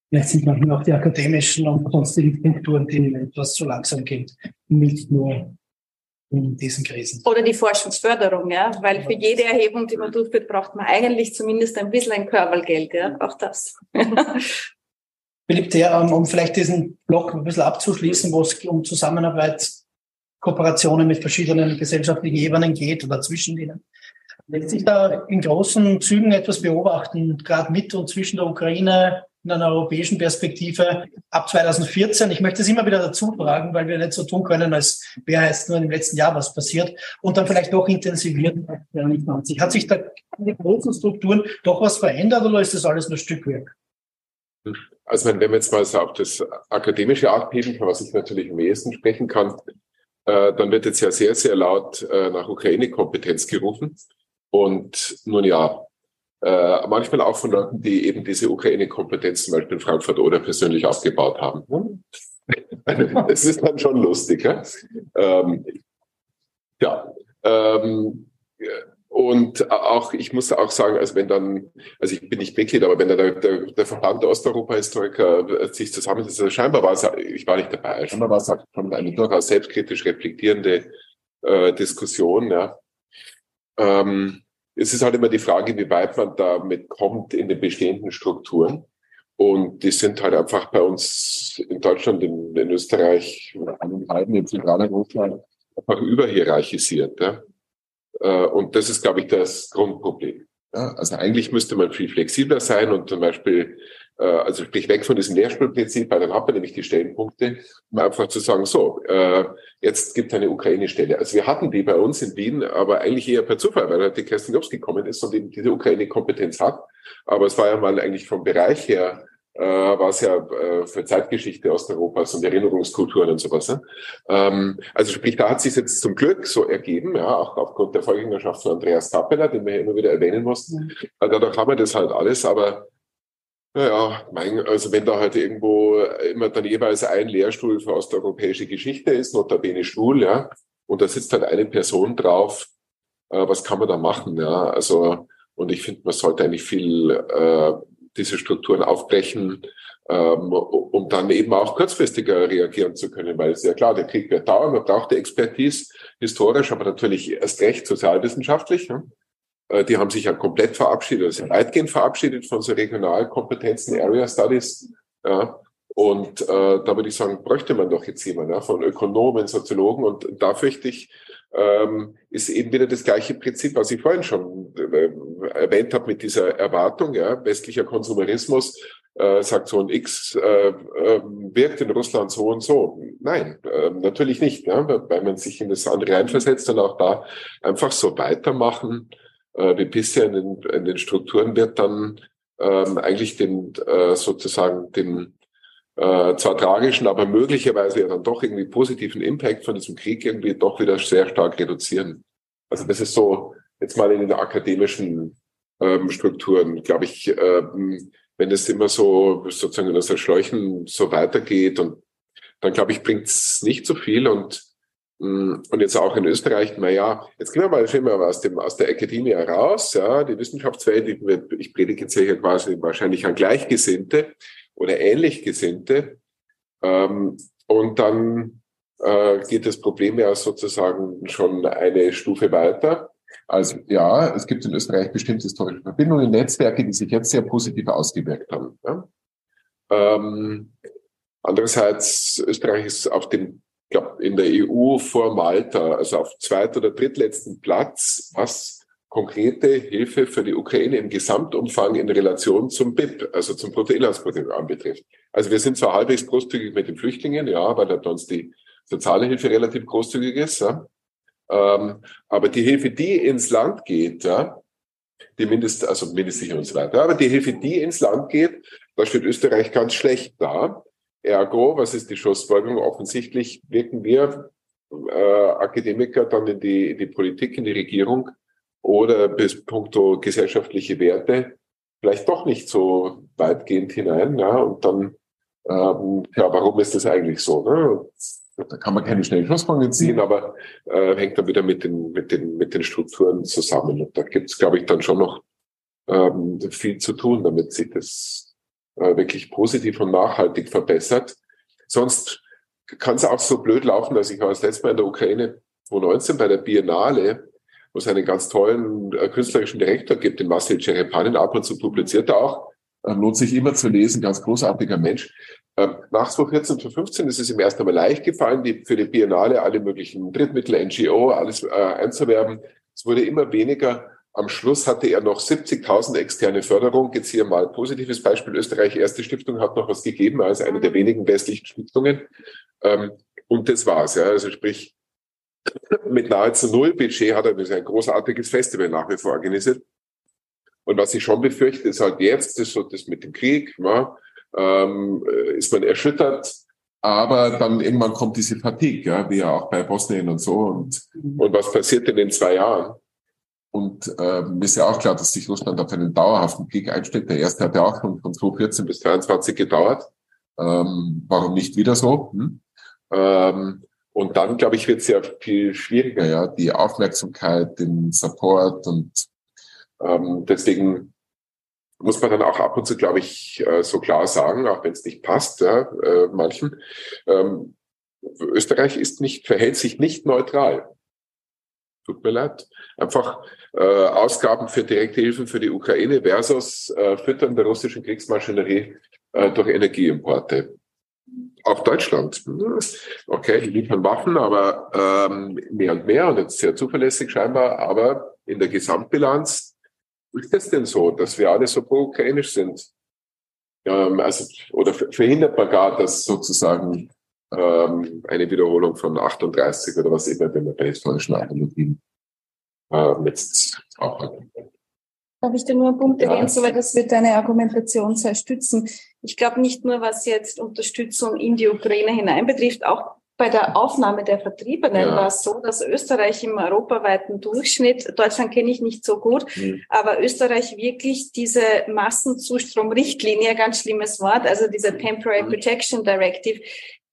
Vielleicht sind manchmal auch die akademischen und sonstigen Strukturen, die etwas zu langsam gehen, nicht nur in diesen Krisen. Oder die Forschungsförderung, ja, weil für jede Erhebung, die man durchführt, braucht man eigentlich zumindest ein bisschen ein Körpergeld, ja, auch das. Philipp, der, um vielleicht diesen Block ein bisschen abzuschließen, wo es um Zusammenarbeit, Kooperationen mit verschiedenen gesellschaftlichen Ebenen geht oder zwischen denen. Lässt sich da in großen Zügen etwas beobachten, gerade mit und zwischen der Ukraine, in einer europäischen Perspektive ab 2014. Ich möchte es immer wieder dazu fragen, weil wir nicht so tun können, als wäre jetzt nur im letzten Jahr was passiert und dann vielleicht doch intensiviert. Hat sich da in den großen Strukturen doch was verändert oder ist das alles nur Stückwerk? Also wenn wir jetzt mal so auf das akademische abheben, von was ich natürlich am ehesten sprechen kann, äh, dann wird jetzt ja sehr, sehr laut äh, nach Ukraine-Kompetenz gerufen. Und nun ja, äh, manchmal auch von Leuten, die eben diese Ukraine-Kompetenz zum Beispiel in Frankfurt oder persönlich aufgebaut haben. Das ist dann schon lustig. Ja, ähm, ja ähm, und auch, ich muss auch sagen, also wenn dann, also ich bin nicht Mitglied, aber wenn der, der, der Verband der Osteuropa-Historiker sich zusammensetzt, also scheinbar war es, ich war nicht dabei, scheinbar war es schon eine durchaus selbstkritisch reflektierende äh, Diskussion, ja. Ähm, es ist halt immer die Frage, wie weit man damit kommt in den bestehenden Strukturen. Und die sind halt einfach bei uns in Deutschland, in, in Österreich, in halben, in Zentraleuropa einfach überhierarchisiert. Ja? Äh, und das ist, glaube ich, das Grundproblem. Ja, also eigentlich müsste man viel flexibler sein und zum Beispiel, äh, also sprich weg von diesem Lehrstuhlprinzip, weil dann hat man nämlich die Stellenpunkte, um einfach zu sagen, so, äh, jetzt gibt eine Ukraine-Stelle. Also wir hatten die bei uns in Wien, aber eigentlich eher per Zufall, weil halt die Kerstin Jobs gekommen ist und eben diese Ukraine-Kompetenz hat. Aber es war ja mal eigentlich vom Bereich her äh, war es ja äh, für Zeitgeschichte Osteuropas und Erinnerungskulturen und sowas. Ne? Ähm, also sprich, da hat sich jetzt zum Glück so ergeben, ja, auch aufgrund der Vorgängerschaft von Andreas Kappeler, den wir ja immer wieder erwähnen mussten. Also dadurch haben wir das halt alles, aber naja, mein, also wenn da halt irgendwo immer dann jeweils ein Lehrstuhl für osteuropäische Geschichte ist, notabene schwul, ja, und da sitzt halt eine Person drauf, äh, was kann man da machen, ja, also und ich finde, man sollte eigentlich viel äh, diese Strukturen aufbrechen, ähm, um dann eben auch kurzfristiger reagieren zu können, weil es ja klar, der Krieg wird dauern, man braucht die Expertise historisch, aber natürlich erst recht sozialwissenschaftlich. Ne? Die haben sich ja komplett verabschiedet, also weitgehend verabschiedet von so Regionalkompetenzen, Area Studies. Ja. Und äh, da würde ich sagen, bräuchte man doch jetzt jemanden ja, von Ökonomen, Soziologen. Und da fürchte ich, ähm, ist eben wieder das gleiche Prinzip, was ich vorhin schon äh, erwähnt habe mit dieser Erwartung. Ja, westlicher Konsumerismus äh, sagt so ein X äh, äh, wirkt in Russland so und so. Nein, äh, natürlich nicht, ja, weil man sich in das andere reinversetzt und auch da einfach so weitermachen äh, wie bisher in den, in den Strukturen wird dann ähm, eigentlich den äh, sozusagen den äh, zwar tragischen, aber möglicherweise ja dann doch irgendwie positiven Impact von diesem Krieg irgendwie doch wieder sehr stark reduzieren. Also das ist so jetzt mal in den akademischen ähm, Strukturen, glaube ich, ähm, wenn es immer so sozusagen in so Schläuchen so weitergeht und dann glaube ich, bringt es nicht so viel und mm, und jetzt auch in Österreich, na ja, jetzt gehen wir mal schon mal aus dem aus der Akademie heraus, ja, die Wissenschaftswelt, ich predige jetzt hier quasi wahrscheinlich an Gleichgesinnte, oder ähnlich Gesinnte. Ähm, und dann äh, geht das Problem ja sozusagen schon eine Stufe weiter. Also ja, es gibt in Österreich bestimmte historische Verbindungen, Netzwerke, die sich jetzt sehr positiv ausgewirkt haben. Ja? Ähm, andererseits, Österreich ist auf dem, glaube in der EU vor Malta, also auf zweit- oder drittletzten Platz, was konkrete Hilfe für die Ukraine im Gesamtumfang in Relation zum BIP, also zum Bruttoinlandsprodukt anbetrifft. Also wir sind zwar halbwegs großzügig mit den Flüchtlingen, ja, weil da uns die soziale Hilfe relativ großzügig ist, ja. Ähm, aber die Hilfe, die ins Land geht, ja, die Mindest, also Mindestsicherung und so weiter, aber die Hilfe, die ins Land geht, da steht Österreich ganz schlecht da. Ergo, was ist die Schlussfolgerung? Offensichtlich wirken wir äh, Akademiker dann in die, in die Politik, in die Regierung oder bis puncto gesellschaftliche Werte vielleicht doch nicht so weitgehend hinein. Ja, und dann, ähm, ja, warum ist das eigentlich so? Ne? Da kann man keine schnellen Schlussfolgerungen ziehen, aber äh, hängt dann wieder mit den, mit den, mit den Strukturen zusammen. Und da gibt es, glaube ich, dann schon noch ähm, viel zu tun, damit sich das äh, wirklich positiv und nachhaltig verbessert. Sonst kann es auch so blöd laufen, dass ich war das letzte Mal in der Ukraine 2019 bei der Biennale wo es einen ganz tollen äh, künstlerischen Direktor gibt, den Marcel Cerepanin, ab und zu publiziert er auch. Ähm, lohnt sich immer zu lesen, ganz großartiger Mensch. Ähm, nach 2014, 2015 ist es ihm erst einmal leicht gefallen, die, für die Biennale alle möglichen Drittmittel, NGO, alles äh, einzuwerben. Es wurde immer weniger. Am Schluss hatte er noch 70.000 externe Förderung. Jetzt hier mal positives Beispiel. Österreich Erste Stiftung hat noch was gegeben, als eine der wenigen westlichen Stiftungen. Ähm, und das war's. Ja. Also sprich, mit nahezu null Budget hat er ein großartiges Festival nach wie vor organisiert. Und was ich schon befürchte, ist halt jetzt, das, so das mit dem Krieg, ja, ähm, ist man erschüttert, aber dann irgendwann kommt diese Fatigue, ja, wie ja auch bei Bosnien und so. Und, und was passiert in den zwei Jahren? Und ähm, ist ja auch klar, dass sich Russland auf einen dauerhaften Krieg einstellt. Der erste hat ja auch von, von 2014 bis 2023 gedauert. Ähm, warum nicht wieder so? Hm? Ähm, und dann, glaube ich, wird es ja viel schwieriger, ja, die Aufmerksamkeit, den Support und ähm, deswegen muss man dann auch ab und zu, glaube ich, äh, so klar sagen, auch wenn es nicht passt, ja, äh, manchen, ähm, Österreich ist nicht, verhält sich nicht neutral. Tut mir leid. Einfach äh, Ausgaben für direkte Hilfen für die Ukraine versus äh, Füttern der russischen Kriegsmaschinerie äh, durch Energieimporte auch Deutschland. Okay, die liefern Waffen, aber ähm, mehr und mehr und jetzt sehr zuverlässig scheinbar, aber in der Gesamtbilanz ist das denn so, dass wir alle so pro-ukrainisch sind? Ähm, also, oder verhindert man gar, dass sozusagen ähm, eine Wiederholung von 38 oder was immer, wenn man bei historischen Analogien ähm, jetzt auch? Darf ich dir nur einen Punkt ergänzen, weil das wird deine Argumentation sehr stützen. Ich glaube nicht nur, was jetzt Unterstützung in die Ukraine hinein betrifft, auch bei der Aufnahme der Vertriebenen ja. war es so, dass Österreich im europaweiten Durchschnitt, Deutschland kenne ich nicht so gut, mhm. aber Österreich wirklich diese Massenzustromrichtlinie, ganz schlimmes Wort, also diese Temporary mhm. Protection Directive,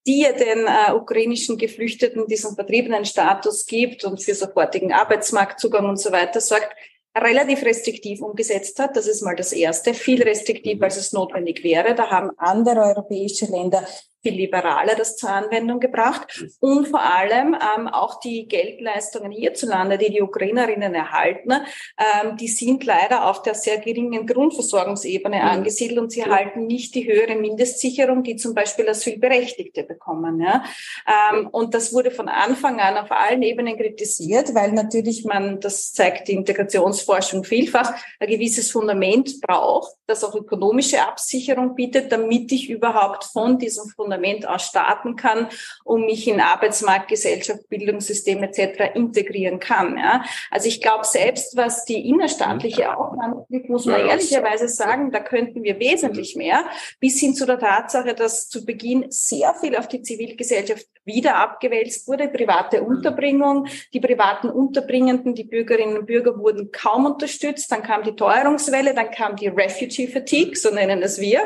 die ja den äh, ukrainischen Geflüchteten diesen vertriebenen Status gibt und für sofortigen Arbeitsmarktzugang und so weiter sorgt, relativ restriktiv umgesetzt hat. Das ist mal das Erste. Viel restriktiver, mhm. als es notwendig wäre. Da haben andere europäische Länder viel liberaler das zur Anwendung gebracht und vor allem ähm, auch die Geldleistungen hierzulande, die die Ukrainerinnen erhalten, ähm, die sind leider auf der sehr geringen Grundversorgungsebene mhm. angesiedelt und sie erhalten nicht die höhere Mindestsicherung, die zum Beispiel Asylberechtigte bekommen. Ja? Ähm, und das wurde von Anfang an auf allen Ebenen kritisiert, weil natürlich man, das zeigt die Integrationsforschung vielfach, ein gewisses Fundament braucht, das auch ökonomische Absicherung bietet, damit ich überhaupt von diesem Fundament Fundament aus starten kann, um mich in Arbeitsmarkt, Gesellschaft, Bildungssystem etc. integrieren kann. Ja. Also ich glaube, selbst was die innerstaatliche Aufnahme muss man ehrlicherweise sagen, da könnten wir wesentlich mehr, bis hin zu der Tatsache, dass zu Beginn sehr viel auf die Zivilgesellschaft wieder abgewälzt wurde, private Unterbringung. Die privaten Unterbringenden, die Bürgerinnen und Bürger wurden kaum unterstützt. Dann kam die Teuerungswelle, dann kam die Refugee Fatigue, so nennen es wir.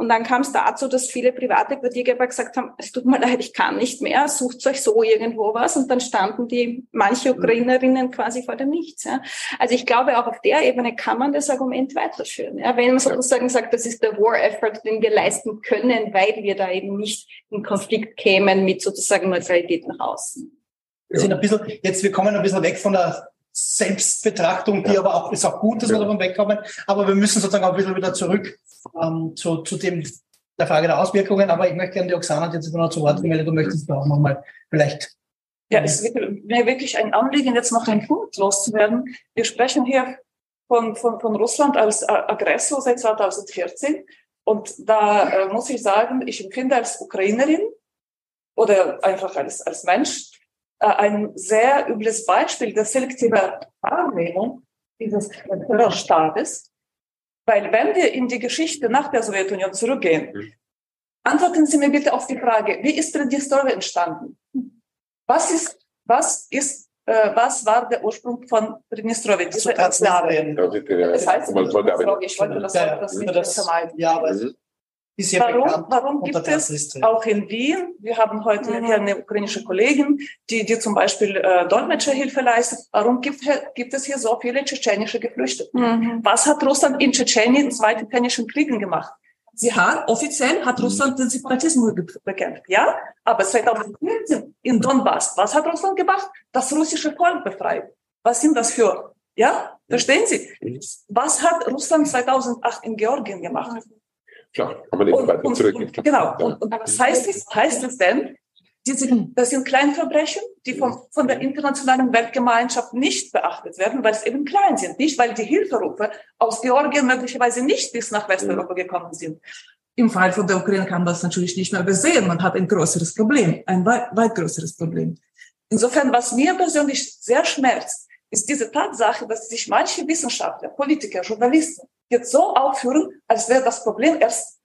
Und dann kam es dazu, dass viele private Quartiergeber gesagt haben, es tut mir leid, ich kann nicht mehr, sucht euch so irgendwo was. Und dann standen die manche Ukrainerinnen quasi vor dem Nichts. Ja. Also ich glaube, auch auf der Ebene kann man das Argument weiterführen. Ja. Wenn man sozusagen sagt, das ist der War-Effort, den wir leisten können, weil wir da eben nicht in Konflikt kämen mit sozusagen Neutralität nach außen. Wir sind ein bisschen, jetzt, wir kommen ein bisschen weg von der Selbstbetrachtung, die ja. aber auch, ist auch gut, dass ja. wir davon wegkommen. Aber wir müssen sozusagen auch ein bisschen wieder zurück ähm, zu, zu dem, der Frage der Auswirkungen. Aber ich möchte gerne die Oksana jetzt noch zu Wort weil du möchtest da auch nochmal vielleicht. Ja, es ist mir wirklich ein Anliegen, jetzt noch einen Punkt loszuwerden. Wir sprechen hier von, von, von Russland als Aggressor seit 2014. Und da äh, muss ich sagen, ich empfinde als Ukrainerin oder einfach als, als Mensch äh, ein sehr übles Beispiel der selektiven Wahrnehmung dieses Terrorstaates. Weil wenn wir in die Geschichte nach der Sowjetunion zurückgehen, mhm. antworten Sie mir bitte auf die Frage, wie ist Pridnestrovje entstanden? Was ist, was ist, äh, was war der Ursprung von diese Enklave? Das heißt, ich wollte das, das nicht vermeiden. Ja, aber mhm ist ja warum, bekannt. Warum gibt es auch in Wien, wir haben heute mhm. hier eine ukrainische Kollegin, die, die zum Beispiel äh, Dolmetscherhilfe leistet, warum gibt, gibt es hier so viele tschetschenische Geflüchtete? Mhm. Was hat Russland in Tschetschenien im Zweiten Tschetschenischen Kriegen gemacht? Sie hat, offiziell hat mhm. Russland den Separatismus bekämpft, ja? Aber 2014 in Donbass, was hat Russland gemacht? Das russische Volk befreit. Was sind das für, ja? Verstehen Sie? Mhm. Was hat Russland 2008 in Georgien gemacht? Klar, kann man nicht weiter und, zurück. Und, genau. Und, und was heißt es? Heißt es denn, diese, das sind Kleinverbrechen, die vom, von der internationalen Weltgemeinschaft nicht beachtet werden, weil es eben klein sind. Nicht, weil die Hilferufe aus Georgien möglicherweise nicht bis nach Westeuropa gekommen sind. Im Fall von der Ukraine kann man das natürlich nicht mehr übersehen. Man hat ein größeres Problem, ein weit, weit größeres Problem. Insofern, was mir persönlich sehr schmerzt, ist diese Tatsache, dass sich manche Wissenschaftler, Politiker, Journalisten jetzt so aufführen, als wäre das Problem erst,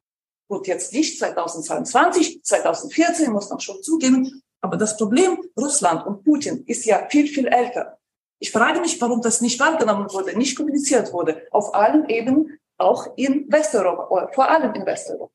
gut, jetzt nicht 2022, 2014 muss man schon zugeben, aber das Problem Russland und Putin ist ja viel, viel älter. Ich frage mich, warum das nicht wahrgenommen wurde, nicht kommuniziert wurde, auf allen Ebenen, auch in Westeuropa, oder vor allem in Westeuropa.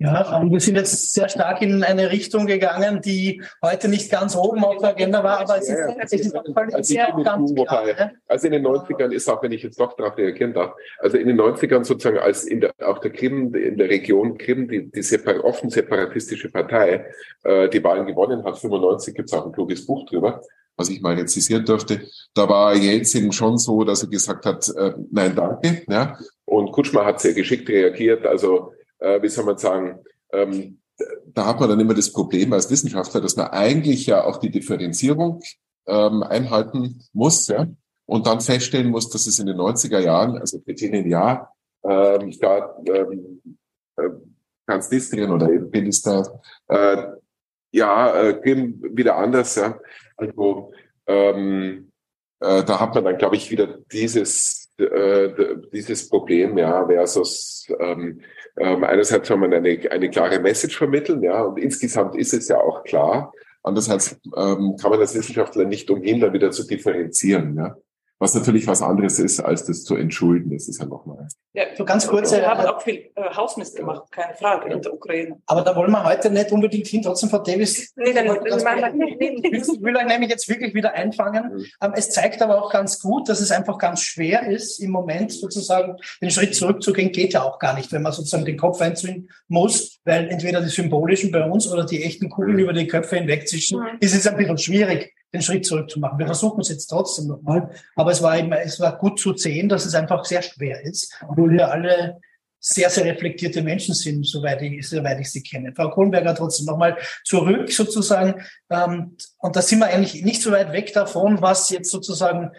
Ja, wir sind jetzt sehr stark in eine Richtung gegangen, die heute nicht ganz oben auf der Agenda war, aber es ist, ja, es ist also sehr ganz klar, ne? Also in den 90ern ist auch, wenn ich jetzt doch darauf reagieren darf, also in den 90ern sozusagen als in der, auch der Krim, in der Region Krim, die, die separ offen separatistische Partei, äh, die Wahlen gewonnen hat, 95 gibt es auch ein kluges Buch drüber, was ich mal jetzt zitieren dürfte, da war Jelzin schon so, dass er gesagt hat, äh, nein, danke, ja, und Kutschma hat sehr geschickt reagiert, also äh, wie soll man sagen, ähm, da hat man dann immer das Problem als Wissenschaftler, dass man eigentlich ja auch die Differenzierung ähm, einhalten muss. Ja? und dann feststellen muss, dass es in den 90er Jahren, also Bettinen ja, ähm, da ähm, äh, Transnistrien oder eben Bildistan, äh, ja, äh, wieder anders. Ja. Also ähm, äh, da hat man dann, glaube ich, wieder dieses dieses Problem, ja, versus ähm, ähm, einerseits soll man eine, eine klare Message vermitteln, ja, und insgesamt ist es ja auch klar. Andererseits ähm, kann man als Wissenschaftler nicht umhin, da wieder zu differenzieren. Ja. Was natürlich was anderes ist, als das zu entschulden. Das ist ja nochmal. Ja, so ganz kurz. Wir haben auch viel äh, Hausmist gemacht, keine Frage, in der Ukraine. Aber da wollen wir heute nicht unbedingt hin. Trotzdem, Frau Davis. Nee, dann, dann ich will euch nämlich jetzt wirklich wieder einfangen. Mhm. Ähm, es zeigt aber auch ganz gut, dass es einfach ganz schwer ist, im Moment sozusagen den Schritt zurückzugehen, geht ja auch gar nicht, wenn man sozusagen den Kopf einziehen muss, weil entweder die symbolischen bei uns oder die echten Kugeln mhm. über die Köpfe hinwegzischen, mhm. ist es ein bisschen schwierig den Schritt zurück zu machen. Wir versuchen es jetzt trotzdem nochmal, aber es war eben, es war gut zu sehen, dass es einfach sehr schwer ist, obwohl wir alle sehr, sehr reflektierte Menschen sind, soweit ich, soweit ich sie kenne. Frau Kohlenberger trotzdem nochmal zurück sozusagen, ähm, und da sind wir eigentlich nicht so weit weg davon, was jetzt sozusagen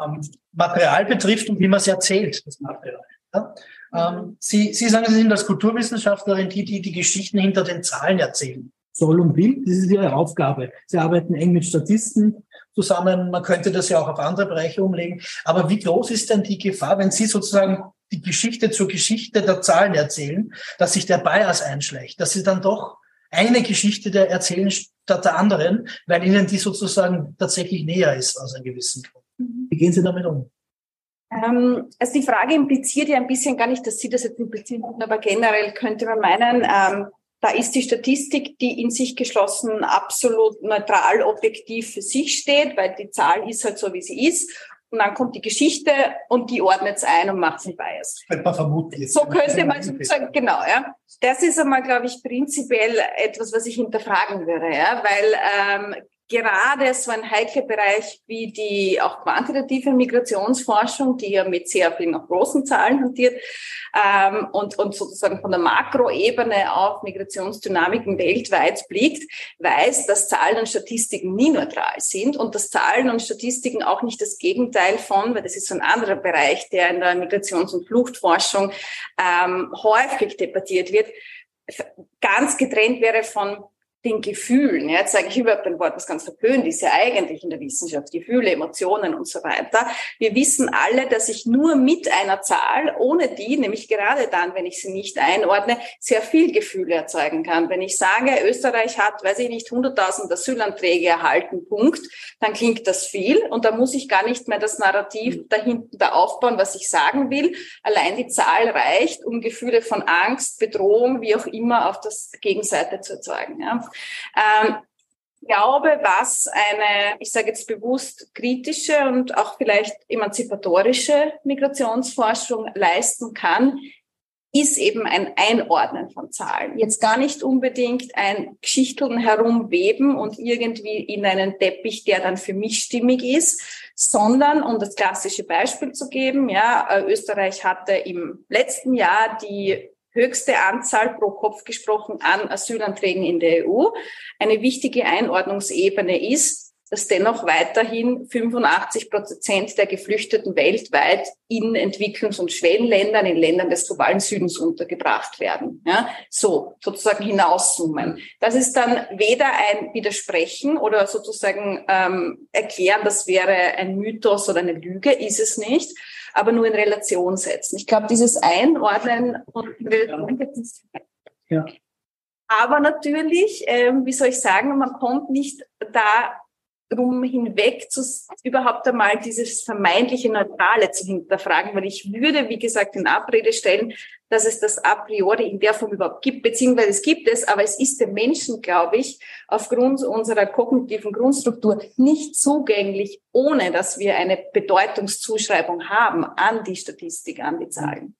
ähm, Material betrifft und wie man es erzählt, das Material. Ja? Ähm, sie, sie sagen, Sie sind als Kulturwissenschaftlerin die, die die Geschichten hinter den Zahlen erzählen soll und will. Das ist ihre Aufgabe. Sie arbeiten eng mit Statisten zusammen. Man könnte das ja auch auf andere Bereiche umlegen. Aber wie groß ist denn die Gefahr, wenn Sie sozusagen die Geschichte zur Geschichte der Zahlen erzählen, dass sich der Bias einschleicht, dass Sie dann doch eine Geschichte der erzählen statt der anderen, weil Ihnen die sozusagen tatsächlich näher ist aus einem gewissen Grund. Wie gehen Sie damit um? Ähm, also die Frage impliziert ja ein bisschen gar nicht, dass Sie das jetzt implizieren, aber generell könnte man meinen, ähm, da ist die Statistik, die in sich geschlossen absolut neutral, objektiv für sich steht, weil die Zahl ist halt so, wie sie ist. Und dann kommt die Geschichte und die ordnet es ein und macht einen Bias. So könnte man sozusagen, genau, ja. Das ist einmal, glaube ich, prinzipiell etwas, was ich hinterfragen würde, ja, weil ähm, gerade so ein heikler Bereich wie die auch quantitative Migrationsforschung, die ja mit sehr vielen großen Zahlen hantiert ähm, und, und sozusagen von der Makroebene auf Migrationsdynamiken weltweit blickt, weiß, dass Zahlen und Statistiken nie neutral sind und dass Zahlen und Statistiken auch nicht das Gegenteil von, weil das ist so ein anderer Bereich, der in der Migrations- und Fluchtforschung ähm, häufig debattiert wird, ganz getrennt wäre von den Gefühlen. Ja, jetzt sage ich überhaupt ein Wort, was ganz verpönt ist ja eigentlich in der Wissenschaft, Gefühle, Emotionen und so weiter. Wir wissen alle, dass ich nur mit einer Zahl, ohne die, nämlich gerade dann, wenn ich sie nicht einordne, sehr viel Gefühle erzeugen kann. Wenn ich sage, Österreich hat, weiß ich nicht, 100.000 Asylanträge erhalten, Punkt, dann klingt das viel und da muss ich gar nicht mehr das Narrativ mhm. dahinten da aufbauen, was ich sagen will. Allein die Zahl reicht, um Gefühle von Angst, Bedrohung, wie auch immer auf das Gegenseite zu erzeugen. Ja. Ähm, glaube, was eine, ich sage jetzt bewusst kritische und auch vielleicht emanzipatorische Migrationsforschung leisten kann, ist eben ein Einordnen von Zahlen. Jetzt gar nicht unbedingt ein Geschichteln herumweben und irgendwie in einen Teppich, der dann für mich stimmig ist, sondern, um das klassische Beispiel zu geben, ja, äh, Österreich hatte im letzten Jahr die höchste Anzahl pro Kopf gesprochen an Asylanträgen in der EU. Eine wichtige Einordnungsebene ist, dass dennoch weiterhin 85 Prozent der Geflüchteten weltweit in Entwicklungs- und Schwellenländern, in Ländern des globalen Südens untergebracht werden. Ja, so sozusagen hinauszoomen. Das ist dann weder ein Widersprechen oder sozusagen ähm, erklären, das wäre ein Mythos oder eine Lüge, ist es nicht, aber nur in Relation setzen. Ich glaube, dieses Einordnen und ja. Aber natürlich, ähm, wie soll ich sagen, man kommt nicht da drum hinweg, zu, überhaupt einmal dieses vermeintliche Neutrale zu hinterfragen, weil ich würde, wie gesagt, in Abrede stellen, dass es das a priori in der Form überhaupt gibt, beziehungsweise es gibt es, aber es ist dem Menschen, glaube ich, aufgrund unserer kognitiven Grundstruktur nicht zugänglich, ohne dass wir eine Bedeutungszuschreibung haben an die Statistik, an die Zahlen.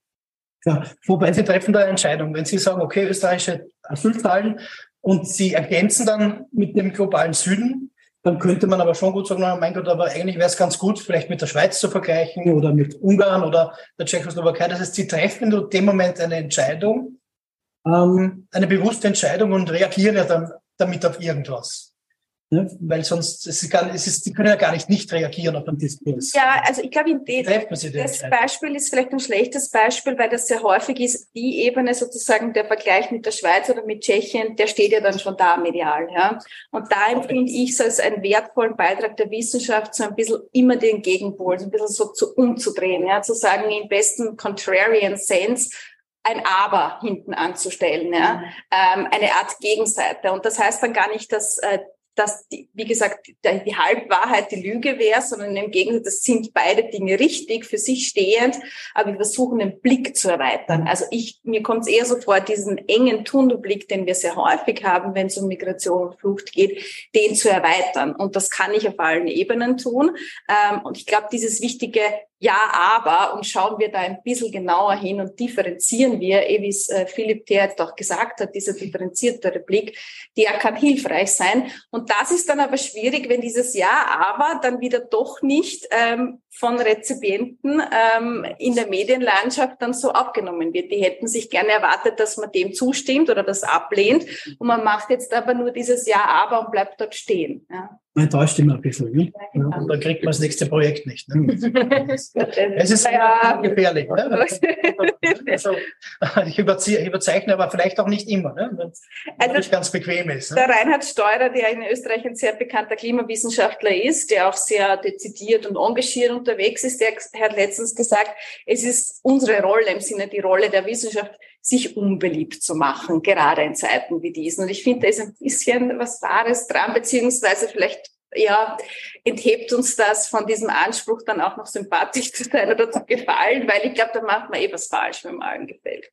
Ja, wobei Sie treffen da eine Entscheidung. Wenn Sie sagen, okay, österreichische Asylzahlen und Sie ergänzen dann mit dem globalen Süden, dann könnte man aber schon gut sagen, mein Gott, aber eigentlich wäre es ganz gut, vielleicht mit der Schweiz zu vergleichen oder mit Ungarn oder der Tschechoslowakei. Das heißt, sie treffen in dem Moment eine Entscheidung, ähm, eine bewusste Entscheidung und reagieren ja dann damit auf irgendwas. Ne? Weil sonst, es ist, gar, es ist, die können ja gar nicht nicht reagieren auf den Diskurs. Ja, also ich glaube, das Beispiel ist vielleicht ein schlechtes Beispiel, weil das sehr häufig ist, die Ebene sozusagen, der Vergleich mit der Schweiz oder mit Tschechien, der steht ja dann schon da medial. Ja? Und da empfinde ich es als einen wertvollen Beitrag der Wissenschaft, so ein bisschen immer den Gegenpol, so ein bisschen so zu umzudrehen, ja? zu sagen, im besten Contrarian Sense, ein Aber hinten anzustellen, ja, mhm. ähm, eine Art Gegenseite. Und das heißt dann gar nicht, dass äh, dass, die, wie gesagt, die, die Halbwahrheit die Lüge wäre, sondern im Gegenteil, das sind beide Dinge richtig, für sich stehend, aber wir versuchen den Blick zu erweitern. Also ich, mir kommt es eher so vor, diesen engen Tunnelblick, den wir sehr häufig haben, wenn es um Migration und Flucht geht, den zu erweitern. Und das kann ich auf allen Ebenen tun. Ähm, und ich glaube, dieses wichtige ja, aber, und schauen wir da ein bisschen genauer hin und differenzieren wir, eh wie es äh, Philipp Thert auch gesagt hat, dieser differenziertere Blick, der kann hilfreich sein. Und das ist dann aber schwierig, wenn dieses Ja, aber dann wieder doch nicht ähm, von Rezipienten ähm, in der Medienlandschaft dann so aufgenommen wird. Die hätten sich gerne erwartet, dass man dem zustimmt oder das ablehnt. Und man macht jetzt aber nur dieses Ja, aber und bleibt dort stehen. Ja man enttäuscht immer ein bisschen. Ne? Ja, und dann kriegt man das nächste Projekt nicht. Ne? es ist ja. gefährlich. Ne? Also, ich, überziehe, ich überzeichne aber vielleicht auch nicht immer, ne? wenn es also, ganz bequem ist. Ne? Der Reinhard Steurer, der in Österreich ein sehr bekannter Klimawissenschaftler ist, der auch sehr dezidiert und engagiert unterwegs ist, der hat letztens gesagt, es ist unsere Rolle im Sinne die Rolle der Wissenschaft, sich unbeliebt zu machen, gerade in Zeiten wie diesen. Und ich finde, da ist ein bisschen was Wahres dran, beziehungsweise vielleicht ja, enthebt uns das von diesem Anspruch, dann auch noch sympathisch zu sein oder zu gefallen, weil ich glaube, da macht man eh was falsch, wenn man allen gefällt.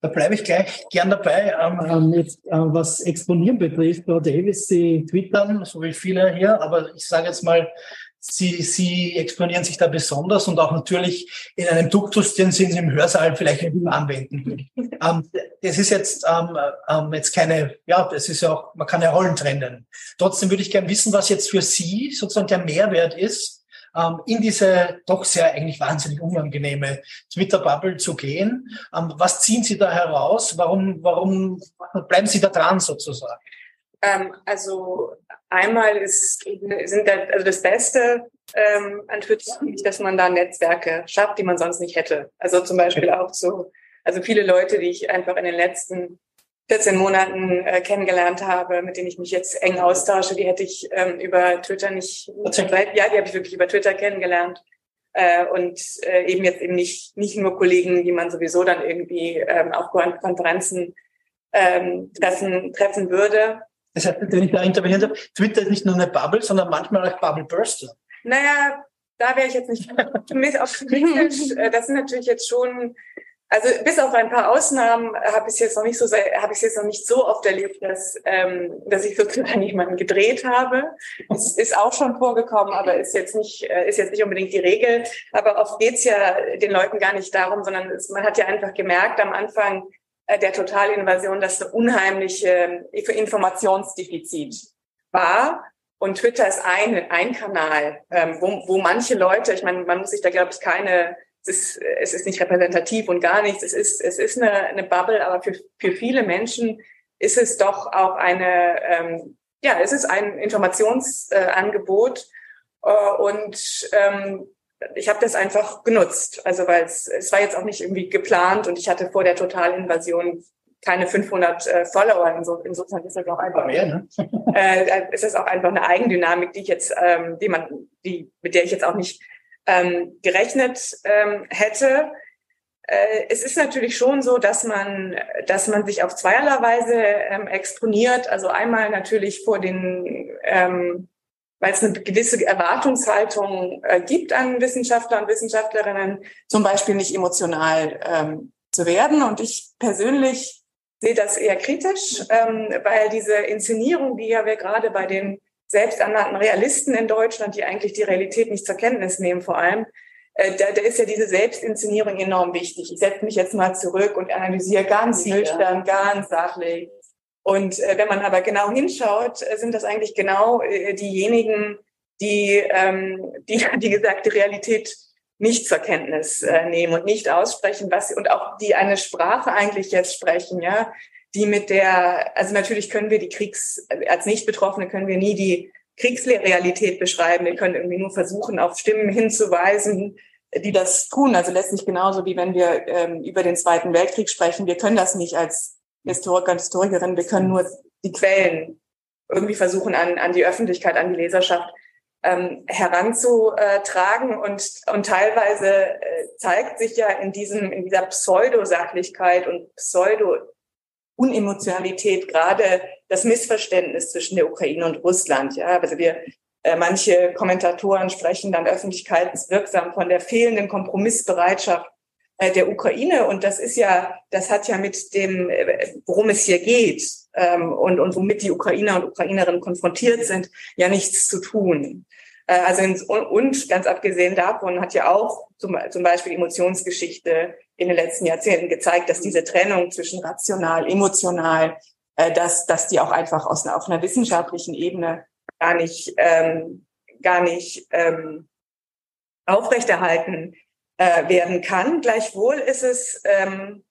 Da bleibe ich gleich gern dabei. Ähm, ähm jetzt, äh, was Exponieren betrifft, Frau Davis, Sie twittern, so wie viele hier, aber ich sage jetzt mal, Sie, Sie exponieren sich da besonders und auch natürlich in einem Duktus, den Sie im Hörsaal vielleicht immer anwenden würden. ähm, das ist jetzt, ähm, ähm, jetzt keine, ja, das ist ja auch, man kann ja Rollen trennen. Trotzdem würde ich gerne wissen, was jetzt für Sie sozusagen der Mehrwert ist, ähm, in diese doch sehr eigentlich wahnsinnig unangenehme Twitter-Bubble zu gehen. Ähm, was ziehen Sie da heraus? Warum, warum bleiben Sie da dran sozusagen? Ähm, also einmal ist, sind da, also das Beste ähm, an Twitter, dass man da Netzwerke schafft, die man sonst nicht hätte. Also zum Beispiel auch so, also viele Leute, die ich einfach in den letzten 14 Monaten äh, kennengelernt habe, mit denen ich mich jetzt eng austausche, die hätte ich ähm, über Twitter nicht, ja, die habe ich wirklich über Twitter kennengelernt. Äh, und äh, eben jetzt eben nicht, nicht nur Kollegen, die man sowieso dann irgendwie ähm, auf Konferenzen ähm, treffen, treffen würde. Das heißt, wenn ich da intervenieren darf, Twitter ist nicht nur eine Bubble, sondern manchmal auch Bubble Burster. Naja, da wäre ich jetzt nicht optimistisch. Äh, das sind natürlich jetzt schon, also bis auf ein paar Ausnahmen habe ich es jetzt noch nicht so, habe ich es jetzt noch nicht so oft erlebt, dass, ähm, dass ich sozusagen jemanden gedreht habe. Es ist auch schon vorgekommen, aber ist jetzt nicht, äh, ist jetzt nicht unbedingt die Regel. Aber oft geht's ja den Leuten gar nicht darum, sondern es, man hat ja einfach gemerkt am Anfang, der Totalinvasion, das eine unheimliche Informationsdefizit war. Und Twitter ist ein, ein Kanal, ähm, wo, wo manche Leute, ich meine, man muss sich da, glaube ich, keine, es ist, es ist nicht repräsentativ und gar nichts, es ist, es ist eine, eine Bubble, aber für, für viele Menschen ist es doch auch eine, ähm, ja, es ist ein Informationsangebot äh, und ähm, ich habe das einfach genutzt. Also weil es, es war jetzt auch nicht irgendwie geplant und ich hatte vor der Totalinvasion keine 500 äh, Follower. Inso, insofern ist das auch einfach mehr. Ne? äh, ist das auch einfach eine Eigendynamik, die ich jetzt, ähm, die man, die mit der ich jetzt auch nicht ähm, gerechnet ähm, hätte. Äh, es ist natürlich schon so, dass man, dass man sich auf zweierlei Weise ähm, exponiert. Also einmal natürlich vor den ähm, weil es eine gewisse Erwartungshaltung äh, gibt an Wissenschaftler und Wissenschaftlerinnen, zum Beispiel nicht emotional ähm, zu werden. Und ich persönlich sehe das eher kritisch, ähm, weil diese Inszenierung, die ja wir gerade bei den selbsternannten Realisten in Deutschland, die eigentlich die Realität nicht zur Kenntnis nehmen vor allem, äh, da, da ist ja diese Selbstinszenierung enorm wichtig. Ich setze mich jetzt mal zurück und analysiere ganz nüchtern, ganz sachlich, und äh, wenn man aber genau hinschaut, äh, sind das eigentlich genau äh, diejenigen, die, ähm, die, die gesagt, die Realität nicht zur Kenntnis äh, nehmen und nicht aussprechen, was und auch die eine Sprache eigentlich jetzt sprechen, ja, die mit der, also natürlich können wir die Kriegs, als Nicht-Betroffene können wir nie die Kriegsrealität beschreiben. Wir können irgendwie nur versuchen, auf Stimmen hinzuweisen, die das tun. Also letztlich genauso wie wenn wir ähm, über den Zweiten Weltkrieg sprechen. Wir können das nicht als Historiker und Historikerin. Wir können nur die Quellen irgendwie versuchen, an, an die Öffentlichkeit, an die Leserschaft ähm, heranzutragen. Und, und teilweise äh, zeigt sich ja in diesem, in dieser Pseudosachlichkeit und Pseudo Unemotionalität gerade das Missverständnis zwischen der Ukraine und Russland. Ja, also wir äh, manche Kommentatoren sprechen dann öffentlichkeitswirksam von der fehlenden Kompromissbereitschaft der Ukraine. Und das ist ja, das hat ja mit dem, äh, worum es hier geht ähm, und, und womit die Ukrainer und Ukrainerinnen konfrontiert sind, ja nichts zu tun. Äh, also in, und ganz abgesehen davon hat ja auch zum, zum Beispiel Emotionsgeschichte in den letzten Jahrzehnten gezeigt, dass diese Trennung zwischen rational, emotional, äh, dass, dass die auch einfach aus auf einer wissenschaftlichen Ebene gar nicht, ähm, gar nicht ähm, aufrechterhalten äh, werden kann. Gleichwohl ist es ähm,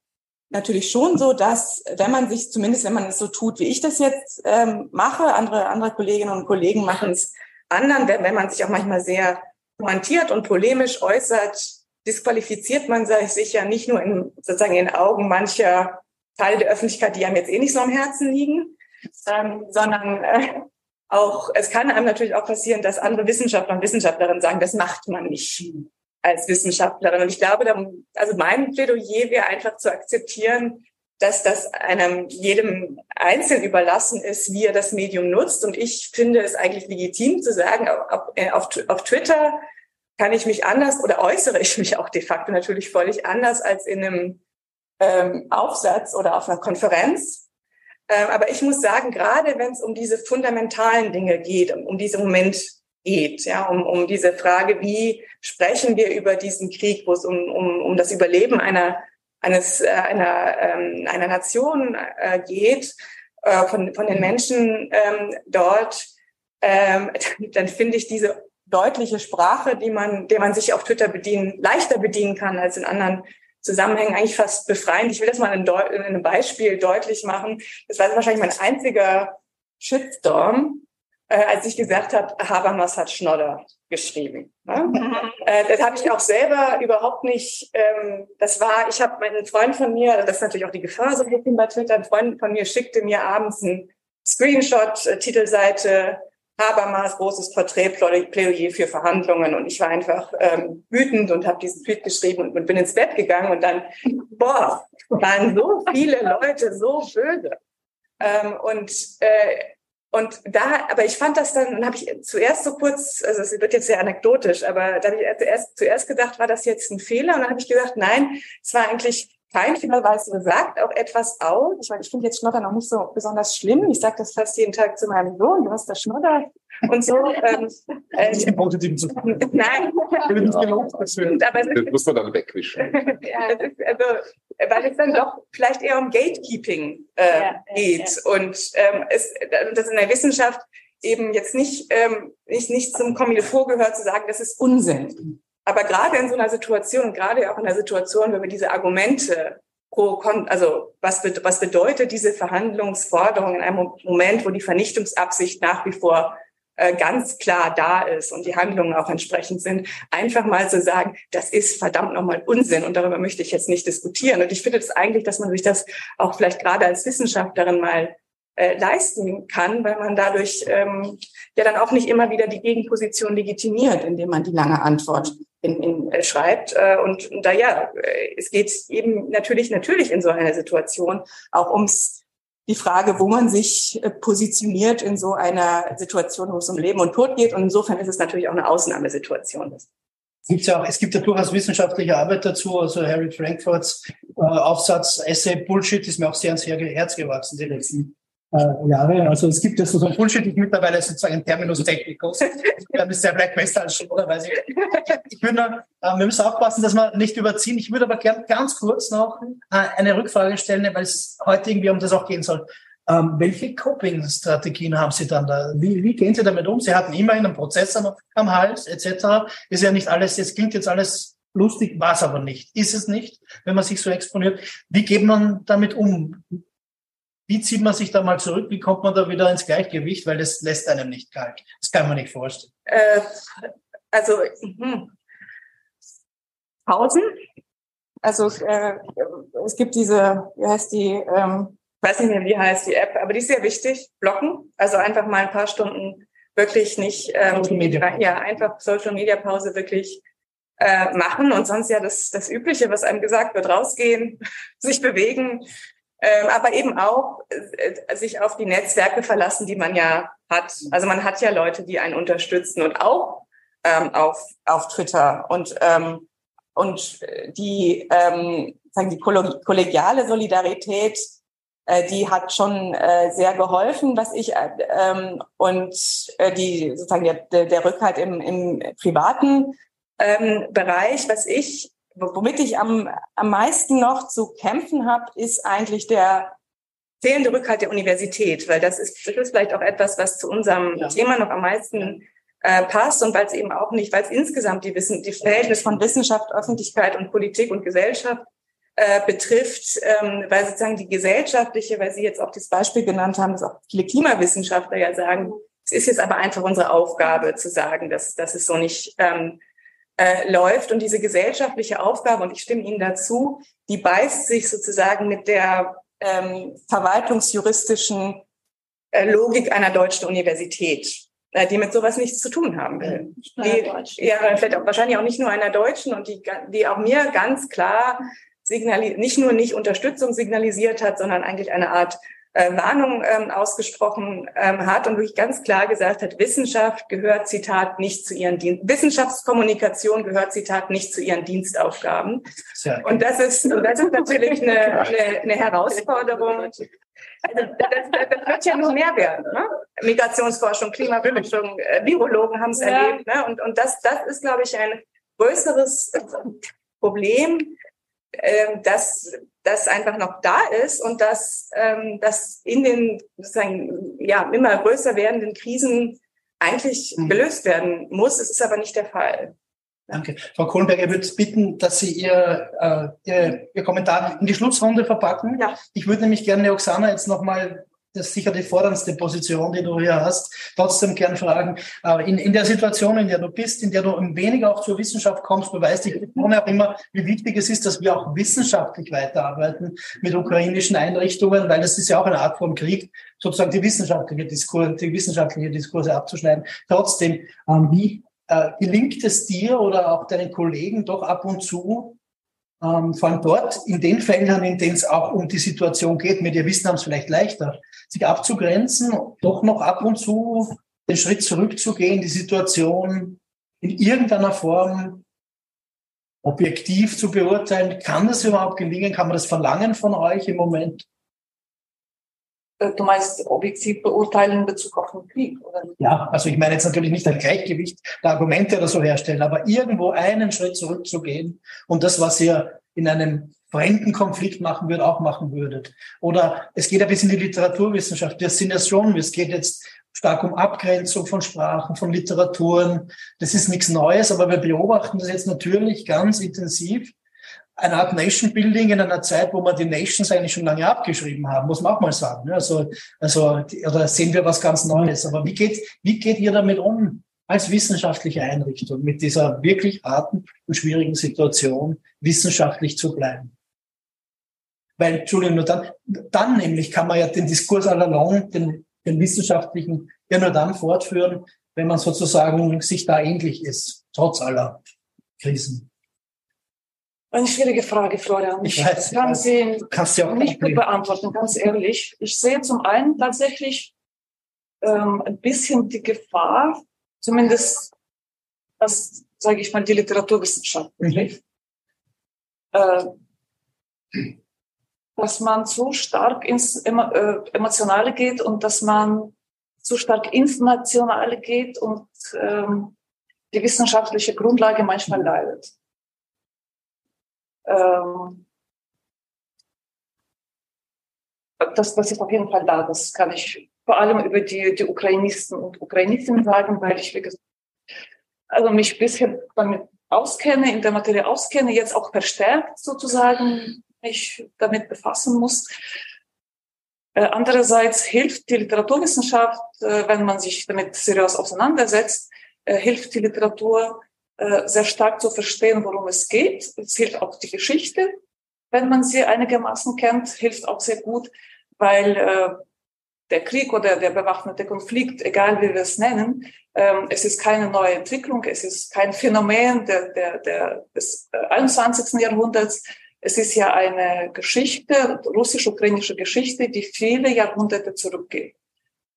natürlich schon so, dass wenn man sich, zumindest wenn man es so tut, wie ich das jetzt ähm, mache, andere, andere Kolleginnen und Kollegen machen es anderen, wenn, wenn man sich auch manchmal sehr pointiert und polemisch äußert, disqualifiziert man sich ja nicht nur in, sozusagen in Augen mancher Teile der Öffentlichkeit, die einem jetzt eh nicht so am Herzen liegen, ähm, sondern äh, auch, es kann einem natürlich auch passieren, dass andere Wissenschaftler und Wissenschaftlerinnen sagen, das macht man nicht als Wissenschaftlerin. Und ich glaube, also mein Plädoyer wäre einfach zu akzeptieren, dass das einem jedem einzeln überlassen ist, wie er das Medium nutzt. Und ich finde es eigentlich legitim zu sagen, auf, auf, auf Twitter kann ich mich anders oder äußere ich mich auch de facto natürlich völlig anders als in einem ähm, Aufsatz oder auf einer Konferenz. Ähm, aber ich muss sagen, gerade wenn es um diese fundamentalen Dinge geht, um, um diesen Moment geht, ja, um, um diese Frage, wie sprechen wir über diesen Krieg, wo es um, um, um das Überleben einer eines äh, einer ähm, einer Nation äh, geht äh, von von den Menschen ähm, dort, ähm, dann, dann finde ich diese deutliche Sprache, die man, der man sich auf Twitter bedienen, leichter bedienen kann als in anderen Zusammenhängen, eigentlich fast befreiend. Ich will das mal in, in einem Beispiel deutlich machen. Das war wahrscheinlich mein einziger Shitstorm, äh, als ich gesagt habe, Habermas hat Schnodder geschrieben. Ne? äh, das habe ich auch selber überhaupt nicht. Ähm, das war, ich habe meinen Freund von mir, das ist natürlich auch die Gefahr so ein bisschen bei Twitter, ein Freund von mir schickte mir abends einen Screenshot, äh, Titelseite, Habermas großes Porträt, Plädoyer für Verhandlungen. Und ich war einfach ähm, wütend und habe diesen Tweet geschrieben und, und bin ins Bett gegangen. Und dann, boah, waren so viele Leute so böse. Ähm, und äh, und da, aber ich fand das dann, dann habe ich zuerst so kurz, also es wird jetzt sehr anekdotisch, aber da habe ich zuerst, zuerst gedacht, war das jetzt ein Fehler? Und dann habe ich gesagt, nein, es war eigentlich kein Fehler, weil es sagt auch etwas aus. Ich meine, ich finde jetzt Schnodder noch nicht so besonders schlimm. Ich sage das fast jeden Tag zu meinem Sohn, du hast da Schnodder und so. ähm, äh, nicht im positiven Sinne. Nein. aber das muss man dann wegwischen. ja, das ist also, weil es dann doch vielleicht eher um Gatekeeping äh, ja, geht. Ja. Und ähm, es, das in der Wissenschaft eben jetzt nicht, ähm, nicht, nicht zum Comilfo gehört, zu sagen, das ist Unsinn. Aber gerade in so einer Situation, gerade auch in der Situation, wenn wir diese Argumente pro, also was, was bedeutet diese Verhandlungsforderung in einem Moment, wo die Vernichtungsabsicht nach wie vor äh, ganz klar da ist und die Handlungen auch entsprechend sind, einfach mal zu sagen, das ist verdammt nochmal Unsinn und darüber möchte ich jetzt nicht diskutieren. Und ich finde es das eigentlich, dass man sich das auch vielleicht gerade als Wissenschaftlerin mal äh, leisten kann, weil man dadurch ähm, ja dann auch nicht immer wieder die Gegenposition legitimiert, indem man die lange Antwort in, in, äh, schreibt. Äh, und, und da ja, äh, es geht eben natürlich, natürlich in so einer Situation auch ums die Frage, wo man sich äh, positioniert in so einer Situation, wo es um Leben und Tod geht. Und insofern ist es natürlich auch eine Ausnahmesituation. Es gibt ja auch, es gibt ja durchaus wissenschaftliche Arbeit dazu. Also Harry Frankfurts äh, Aufsatz Essay Bullshit ist mir auch sehr ans Herz gewachsen die letzten äh, Jahre. Also es gibt ja so, so Bullshit, ich mittlerweile sozusagen ein Terminus technicus. Wir haben es sehr vielleicht besser als schon, oder weiß ich. Ich würde nur, äh, wir müssen aufpassen, dass wir nicht überziehen. Ich würde aber gern ganz kurz noch äh, eine Rückfrage stellen, weil es heute irgendwie um das auch gehen soll. Ähm, welche Coping-Strategien haben Sie dann da? Wie, wie gehen Sie damit um? Sie hatten immerhin einen Prozess am, am Hals etc. Ist ja nicht alles, jetzt klingt jetzt alles lustig, war es aber nicht. Ist es nicht, wenn man sich so exponiert. Wie geht man damit um? Wie zieht man sich da mal zurück? Wie kommt man da wieder ins Gleichgewicht? Weil das lässt einem nicht kalt. Das kann man nicht vorstellen. Äh, also hm. Pausen. Also äh, es gibt diese, wie heißt die, ähm, weiß nicht mehr, wie heißt die App, aber die ist sehr wichtig. Blocken. Also einfach mal ein paar Stunden wirklich nicht, ähm, Social Media. ja, einfach Social Media Pause wirklich äh, machen und sonst ja das, das Übliche, was einem gesagt wird, rausgehen, sich bewegen, ähm, aber eben auch äh, sich auf die Netzwerke verlassen, die man ja hat. Also man hat ja Leute, die einen unterstützen und auch ähm, auf, auf Twitter und ähm, und die ähm, sagen die kollegiale Solidarität, äh, die hat schon äh, sehr geholfen, was ich äh, ähm, und äh, die sozusagen der, der Rückhalt im, im privaten ähm, Bereich, was ich womit ich am, am meisten noch zu kämpfen habe, ist eigentlich der fehlende Rückhalt der Universität, weil das ist, das ist vielleicht auch etwas, was zu unserem ja. Thema noch am meisten äh, passt und weil es eben auch nicht, weil es insgesamt die, Wissen, die Verhältnis von Wissenschaft, Öffentlichkeit und Politik und Gesellschaft äh, betrifft, ähm, weil sozusagen die gesellschaftliche, weil Sie jetzt auch das Beispiel genannt haben, dass auch viele Klimawissenschaftler ja sagen, es ist jetzt aber einfach unsere Aufgabe zu sagen, dass, dass es so nicht ähm, äh, läuft. Und diese gesellschaftliche Aufgabe, und ich stimme Ihnen dazu, die beißt sich sozusagen mit der ähm, verwaltungsjuristischen äh, Logik einer deutschen Universität, äh, die mit sowas nichts zu tun haben will. Die, ja, vielleicht auch, wahrscheinlich auch nicht nur einer deutschen und die, die auch mir ganz klar signali nicht nur nicht Unterstützung signalisiert hat, sondern eigentlich eine Art äh, Warnung ähm, ausgesprochen ähm, hat und wirklich ganz klar gesagt hat, Wissenschaft gehört, Zitat, nicht zu ihren Dienst Wissenschaftskommunikation gehört, Zitat, nicht zu ihren Dienstaufgaben. Und das ist, und das ist natürlich eine, eine, eine Herausforderung. Also das, das, das wird ja nur mehr werden. Ne? Migrationsforschung, Klimaforschung, äh, Virologen haben es ja. erlebt. Ne? Und, und das, das ist, glaube ich, ein größeres Problem, äh, dass das einfach noch da ist und dass ähm, das in den sozusagen ja immer größer werdenden Krisen eigentlich mhm. gelöst werden muss. Es ist aber nicht der Fall. Danke. Frau Kohlenberger, ich würde bitten, dass Sie Ihr, äh, Ihr, Ihr Kommentar in die Schlussrunde verpacken. Ja. Ich würde nämlich gerne Oksana jetzt nochmal das ist sicher die forderndste Position, die du hier hast. Trotzdem gern fragen, äh, in, in der Situation, in der du bist, in der du ein wenig auch zur Wissenschaft kommst, beweist dich auch immer, wie wichtig es ist, dass wir auch wissenschaftlich weiterarbeiten mit ukrainischen Einrichtungen, weil das ist ja auch eine Art von Krieg, sozusagen die wissenschaftliche Diskurse, die wissenschaftliche Diskurse abzuschneiden. Trotzdem, ähm, wie äh, gelingt es dir oder auch deinen Kollegen doch ab und zu, ähm, vor allem dort, in den Feldern, in denen es auch um die Situation geht, mit ihr Wissen haben es vielleicht leichter, sich abzugrenzen, doch noch ab und zu den Schritt zurückzugehen, die Situation in irgendeiner Form objektiv zu beurteilen. Kann das überhaupt gelingen? Kann man das verlangen von euch im Moment? Äh, du meinst objektiv beurteilen in Bezug auf den Krieg, oder? Ja, also ich meine jetzt natürlich nicht ein Gleichgewicht der Argumente oder so herstellen, aber irgendwo einen Schritt zurückzugehen und das, was ihr in einem fremden Konflikt machen würdet, auch machen würdet. Oder es geht ein bisschen in die Literaturwissenschaft. Wir sind ja schon, es geht jetzt stark um Abgrenzung von Sprachen, von Literaturen. Das ist nichts Neues, aber wir beobachten das jetzt natürlich ganz intensiv eine Art Nation Building in einer Zeit, wo wir die Nations eigentlich schon lange abgeschrieben haben, muss man auch mal sagen. Also, also, oder sehen wir was ganz Neues. Aber wie geht, wie geht ihr damit um als wissenschaftliche Einrichtung mit dieser wirklich harten und schwierigen Situation, wissenschaftlich zu bleiben? Weil, Entschuldigung, nur dann, dann nämlich kann man ja den Diskurs all along, den, den wissenschaftlichen, ja nur dann fortführen, wenn man sozusagen sich da ähnlich ist, trotz aller Krisen. Eine schwierige Frage, Florian. Ich, weiß, kann sie kannst ja nicht gut beantworten, ganz ehrlich. Ich sehe zum einen tatsächlich ähm, ein bisschen die Gefahr, zumindest was, sage ich mal, die Literaturwissenschaft betrifft, mhm. äh, dass man zu stark ins äh, Emotionale geht und dass man zu stark ins Nationale geht und ähm, die wissenschaftliche Grundlage manchmal leidet. Ähm, das, das ist auf jeden Fall da. Das kann ich vor allem über die, die Ukrainisten und Ukrainistinnen sagen, weil ich, wie also mich ein bisschen damit auskenne, in der Materie auskenne, jetzt auch verstärkt sozusagen mich damit befassen muss. Äh, andererseits hilft die Literaturwissenschaft, äh, wenn man sich damit seriös auseinandersetzt, äh, hilft die Literatur äh, sehr stark zu verstehen, worum es geht. Es hilft auch die Geschichte, wenn man sie einigermaßen kennt, hilft auch sehr gut, weil äh, der Krieg oder der bewaffnete Konflikt, egal wie wir es nennen, ähm, es ist keine neue Entwicklung, es ist kein Phänomen der, der, der, des 21. Jahrhunderts. Es ist ja eine Geschichte, russisch-ukrainische Geschichte, die viele Jahrhunderte zurückgeht.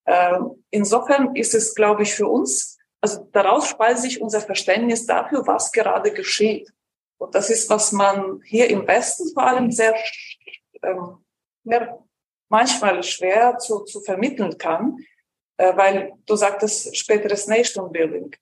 Ähm, insofern ist es, glaube ich, für uns, also daraus speist sich unser Verständnis dafür, was gerade geschieht. Und das ist, was man hier im Westen vor allem sehr, ähm, manchmal schwer zu, zu vermitteln kann, äh, weil du sagtest späteres Nation Building.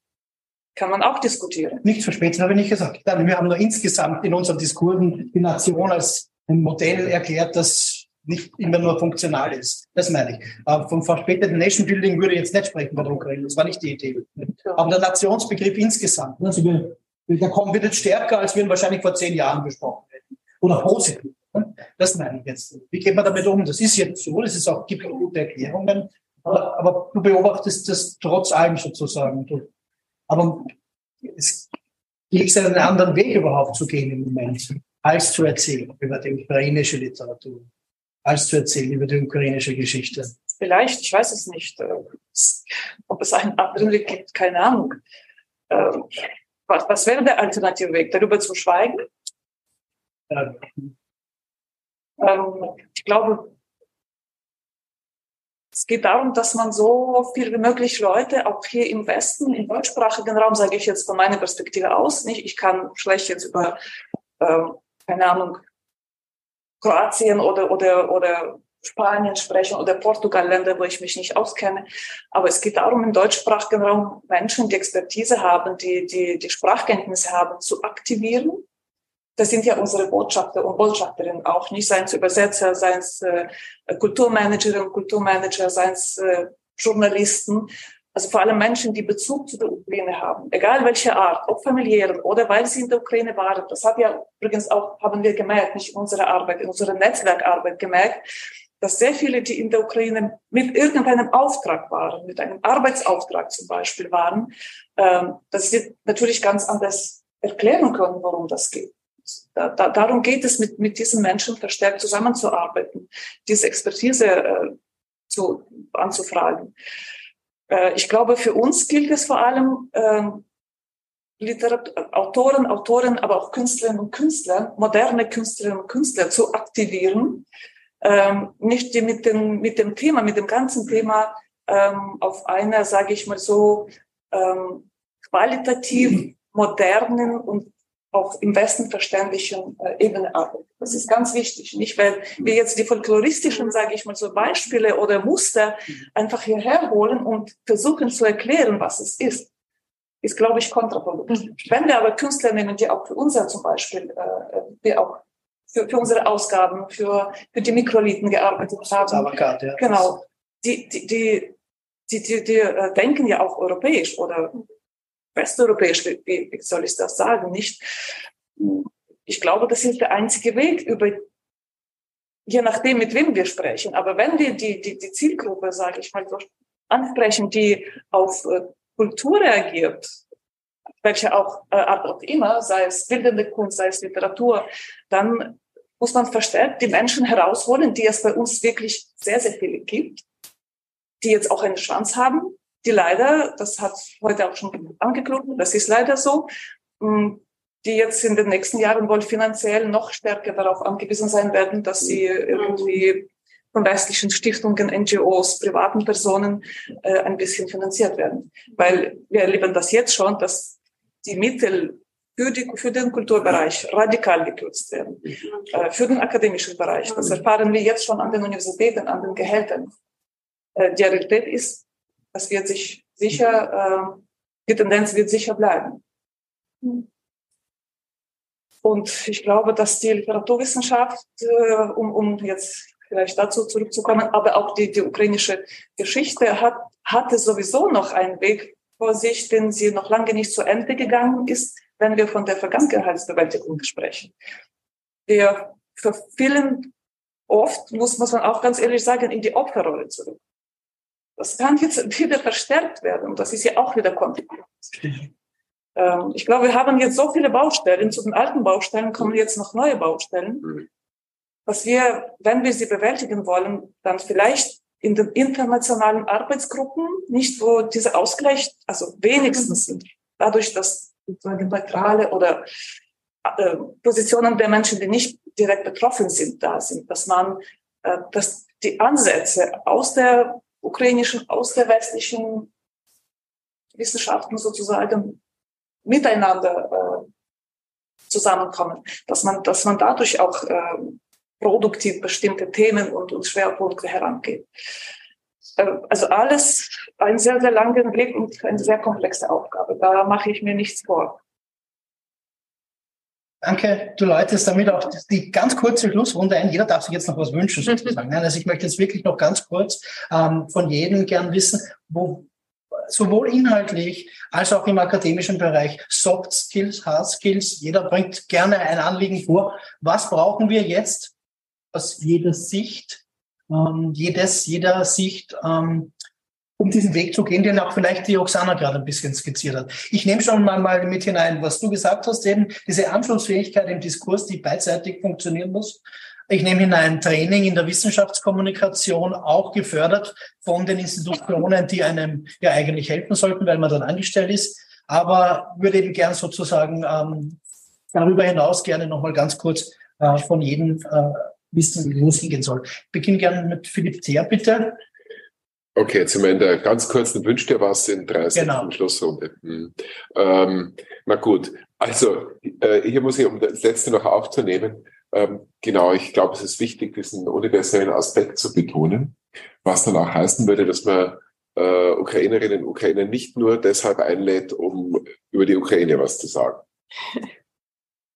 Kann man auch diskutieren. Nichts verspätet habe ich nicht gesagt. Wir haben nur insgesamt in unseren Diskursen die Nation als ein Modell erklärt, das nicht immer nur funktional ist. Das meine ich. Aber vom verspäteten Nation Building würde ich jetzt nicht sprechen bei der Ukraine. Das war nicht die Idee. Aber der Nationsbegriff insgesamt. Also wir, der kommt wird jetzt stärker, als wir ihn wahrscheinlich vor zehn Jahren besprochen hätten. Oder positiv. Das meine ich jetzt. Wie geht man damit um? Das ist jetzt so, das ist auch, gibt auch gute Erklärungen. Aber, aber du beobachtest das trotz allem sozusagen. Du, aber es gibt einen anderen Weg überhaupt zu gehen im Moment, als zu erzählen über die ukrainische Literatur, als zu erzählen über die ukrainische Geschichte. Vielleicht, ich weiß es nicht, äh, ob es einen anderen Weg gibt, keine Ahnung. Ähm, was, was wäre der alternative Weg? Darüber zu schweigen? Ja. Ähm, ich glaube, es geht darum, dass man so viel wie möglich Leute, auch hier im Westen, im deutschsprachigen Raum, sage ich jetzt von meiner Perspektive aus, nicht, ich kann schlecht jetzt über, äh, keine Ahnung, Kroatien oder, oder, oder Spanien sprechen oder Portugal, Länder, wo ich mich nicht auskenne. Aber es geht darum, im deutschsprachigen Raum Menschen, die Expertise haben, die, die, die Sprachkenntnisse haben, zu aktivieren. Das sind ja unsere Botschafter und Botschafterinnen auch, nicht seien es Übersetzer, seien es äh, Kulturmanagerinnen Kulturmanager, seien es äh, Journalisten, also vor allem Menschen, die Bezug zu der Ukraine haben, egal welche Art, ob familiären oder weil sie in der Ukraine waren. Das hat ja übrigens auch, haben wir gemerkt, nicht in unserer Arbeit, in unserer Netzwerkarbeit gemerkt, dass sehr viele, die in der Ukraine mit irgendeinem Auftrag waren, mit einem Arbeitsauftrag zum Beispiel waren, ähm, dass sie natürlich ganz anders erklären können, worum das geht. Da, da, darum geht es, mit, mit diesen Menschen verstärkt zusammenzuarbeiten, diese Expertise äh, zu, anzufragen. Äh, ich glaube, für uns gilt es vor allem, äh, Literatur, Autoren, Autoren, aber auch Künstlerinnen und Künstler, moderne Künstlerinnen und Künstler zu aktivieren, ähm, nicht die mit dem, mit dem Thema, mit dem ganzen Thema ähm, auf einer, sage ich mal so, ähm, qualitativ modernen und auf im besten verständlichen äh, Ebene arbeitet. Das ist ganz wichtig. Nicht, weil wir jetzt die folkloristischen, sage ich mal, so Beispiele oder Muster einfach hierher holen und versuchen zu erklären, was es ist, ist, glaube ich, kontraproduktiv. Wenn wir aber Künstler nehmen, die auch für unser zum Beispiel, äh, wir auch für, für unsere Ausgaben, für, für die Mikrolithen gearbeitet haben. Ja. Genau. Die, die, die, die, die, die äh, denken ja auch europäisch oder westeuropäisch, wie, wie soll ich das sagen, nicht? Ich glaube, das ist der einzige Weg, über, je nachdem, mit wem wir sprechen. Aber wenn wir die, die, die Zielgruppe, sage ich mal so, ansprechen, die auf äh, Kultur reagiert, welche auch äh, Art auch immer, sei es bildende Kunst, sei es Literatur, dann muss man verstärkt die Menschen herausholen, die es bei uns wirklich sehr, sehr viele gibt, die jetzt auch eine Chance haben, die leider, das hat heute auch schon angeklungen, das ist leider so, mm, die jetzt in den nächsten Jahren wohl finanziell noch stärker darauf angewiesen sein werden, dass sie irgendwie von westlichen Stiftungen, NGOs, privaten Personen äh, ein bisschen finanziert werden. Weil wir erleben das jetzt schon, dass die Mittel für, die, für den Kulturbereich radikal gekürzt werden, äh, für den akademischen Bereich. Das erfahren wir jetzt schon an den Universitäten, an den Gehältern. Äh, die Realität ist, das wird sich sicher, äh, die Tendenz wird sicher bleiben. Und ich glaube, dass die Literaturwissenschaft, äh, um, um jetzt vielleicht dazu zurückzukommen, aber auch die, die ukrainische Geschichte hat, hatte sowieso noch einen Weg vor sich, den sie noch lange nicht zu Ende gegangen ist, wenn wir von der Vergangenheitsbewältigung sprechen. Wir verfehlen oft, muss, muss man auch ganz ehrlich sagen, in die Opferrolle zurück. Das kann jetzt wieder verstärkt werden das ist ja auch wieder kompliziert. Ähm, ich glaube, wir haben jetzt so viele Baustellen. Zu den alten Baustellen kommen jetzt noch neue Baustellen. Was wir, wenn wir sie bewältigen wollen, dann vielleicht in den internationalen Arbeitsgruppen, nicht wo dieser Ausgleich, also wenigstens sind, dadurch, dass neutrale oder äh, Positionen der Menschen, die nicht direkt betroffen sind, da sind, dass man, äh, dass die Ansätze aus der ukrainischen, aus der westlichen Wissenschaften sozusagen miteinander äh, zusammenkommen, dass man, dass man dadurch auch äh, produktiv bestimmte Themen und, und Schwerpunkte herangeht. Äh, also alles ein sehr, sehr langer Weg und eine sehr komplexe Aufgabe. Da mache ich mir nichts vor. Danke, du läutest damit auch die ganz kurze Schlussrunde ein. Jeder darf sich jetzt noch was wünschen, sozusagen. Also ich möchte jetzt wirklich noch ganz kurz ähm, von jedem gern wissen, wo sowohl inhaltlich als auch im akademischen Bereich Soft Skills, Hard Skills, jeder bringt gerne ein Anliegen vor. Was brauchen wir jetzt aus jeder Sicht, ähm, jedes, jeder Sicht, ähm, um diesen Weg zu gehen, den auch vielleicht die Oksana gerade ein bisschen skizziert hat. Ich nehme schon mal, mal mit hinein, was du gesagt hast, eben diese Anschlussfähigkeit im Diskurs, die beidseitig funktionieren muss. Ich nehme hinein Training in der Wissenschaftskommunikation, auch gefördert von den Institutionen, die einem ja eigentlich helfen sollten, weil man dann angestellt ist. Aber würde eben gern sozusagen ähm, darüber hinaus gerne nochmal ganz kurz äh, von jedem äh, wissen, wo es hingehen soll. Ich beginne gerne mit Philipp Zehr, bitte. Okay, in der ganz kurzen Wünsch dir was in 30 genau. Schlussrunde. Hm. Ähm, na gut, also äh, hier muss ich, um das letzte noch aufzunehmen, ähm, genau, ich glaube, es ist wichtig, diesen universellen Aspekt zu betonen, was dann auch heißen würde, dass man äh, Ukrainerinnen und Ukrainer nicht nur deshalb einlädt, um über die Ukraine was zu sagen.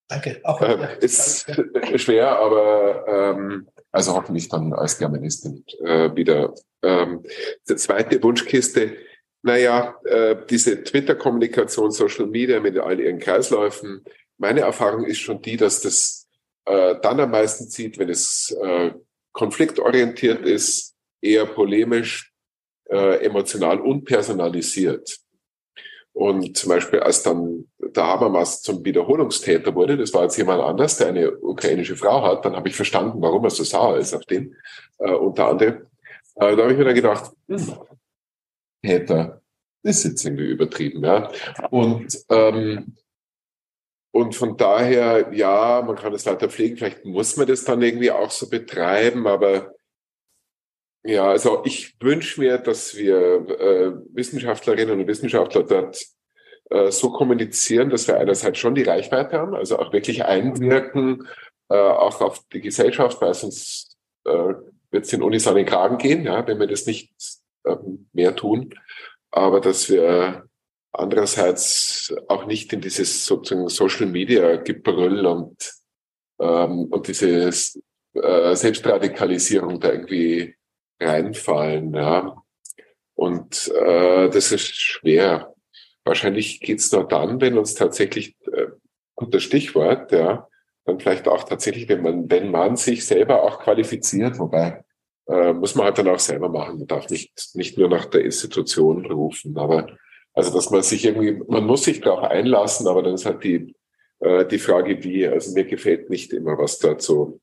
Danke. Auch äh, ist schwer, aber ähm, also hoffentlich dann als Germanistin äh, wieder. Ähm, zweite Wunschkiste, naja, äh, diese Twitter-Kommunikation, Social Media mit all ihren Kreisläufen. Meine Erfahrung ist schon die, dass das äh, dann am meisten zieht, wenn es äh, konfliktorientiert ist, eher polemisch, äh, emotional und personalisiert. Und zum Beispiel, als dann der Habermas zum Wiederholungstäter wurde, das war jetzt jemand anders, der eine ukrainische Frau hat, dann habe ich verstanden, warum er so sauer ist auf den, äh, unter anderem. Äh, da habe ich mir dann gedacht, hm, Täter, das ist jetzt irgendwie übertrieben, ja. Und ähm, und von daher, ja, man kann es weiter pflegen, vielleicht muss man das dann irgendwie auch so betreiben, aber ja, also ich wünsche mir, dass wir äh, Wissenschaftlerinnen und Wissenschaftler dort äh, so kommunizieren, dass wir einerseits schon die Reichweite haben, also auch wirklich einwirken, äh, auch auf die Gesellschaft, weil sonst äh, wird es den Unis an den Kragen gehen, ja, wenn wir das nicht ähm, mehr tun. Aber dass wir andererseits auch nicht in dieses sozusagen Social Media Gebrüll und ähm, und diese äh, Selbstradikalisierung da irgendwie reinfallen. Ja. Und äh, das ist schwer. Wahrscheinlich geht's nur dann, wenn uns tatsächlich, äh, gutes Stichwort, ja, dann vielleicht auch tatsächlich, wenn man, wenn man sich selber auch qualifiziert, wobei äh, muss man halt dann auch selber machen. Man darf nicht, nicht nur nach der Institution rufen, aber also dass man sich irgendwie, man muss sich darauf einlassen, aber dann ist halt die, äh, die Frage, wie, also mir gefällt nicht immer, was dort so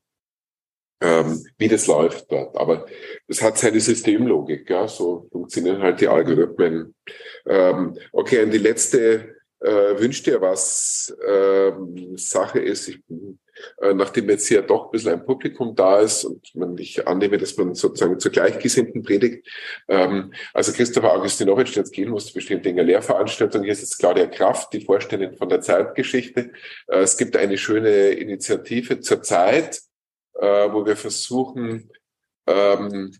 ähm, wie das läuft dort. Aber das hat seine Systemlogik, ja, so funktionieren halt die Algorithmen. Ähm, okay, und die letzte äh, wünscht dir was ähm, Sache ist, ich, äh, nachdem jetzt hier doch ein bisschen ein Publikum da ist und man ich annehme, dass man sozusagen zu Gleichgesinnten predigt. Ähm, also Christopher Augustinowitsch, der jetzt gehen musste, bestimmt in der Lehrveranstaltung. Hier ist jetzt Claudia Kraft, die Vorständin von der Zeitgeschichte. Äh, es gibt eine schöne Initiative zur Zeit, äh, wo wir versuchen, ähm,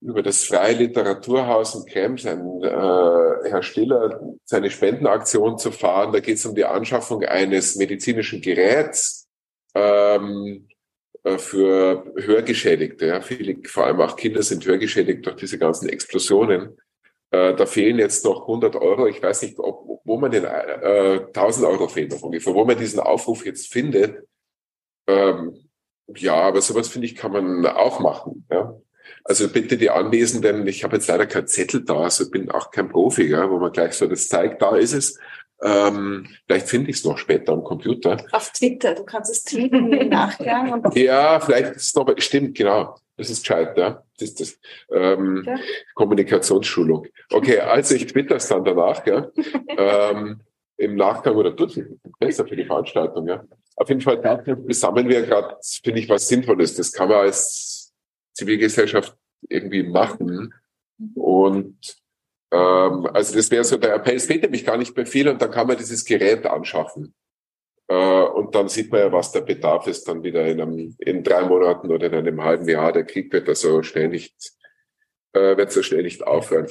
über das Freie Literaturhaus in Krems, ein, äh, Herr Stiller, seine Spendenaktion zu fahren. Da geht es um die Anschaffung eines medizinischen Geräts ähm, äh, für Hörgeschädigte. Ja. Viele, vor allem auch Kinder sind hörgeschädigt durch diese ganzen Explosionen. Äh, da fehlen jetzt noch 100 Euro. Ich weiß nicht, ob, wo man den äh, 1000 Euro ungefähr, wo man diesen Aufruf jetzt findet. Ähm, Ja, aber sowas finde ich kann man auch machen. Ja. Also bitte die Anwesenden, ich habe jetzt leider keinen Zettel da, also bin auch kein Profi, ja, wo man gleich so das zeigt, da ist es. Ähm, vielleicht finde ich es noch später am Computer. Auf Twitter, du kannst es tweeten im Nachgang. Und ja, vielleicht ist es noch, stimmt, genau. Das ist gescheit, ja. Das ist das. Ähm, ja. Kommunikationsschulung. Okay, also ich twitter es dann danach, ja. ähm, Im Nachgang oder es besser für die Veranstaltung, ja. Auf jeden Fall sammeln wir gerade, finde ich, was Sinnvolles. Das kann man als Zivilgesellschaft irgendwie machen. Und ähm, also das wäre so der Appell. Es fehlt nämlich gar nicht mehr viel und dann kann man dieses Gerät anschaffen. Äh, und dann sieht man ja, was der Bedarf ist dann wieder in, einem, in drei Monaten oder in einem halben Jahr. Der Krieg wird also schnell nicht, äh, wird so schnell nicht aufhören.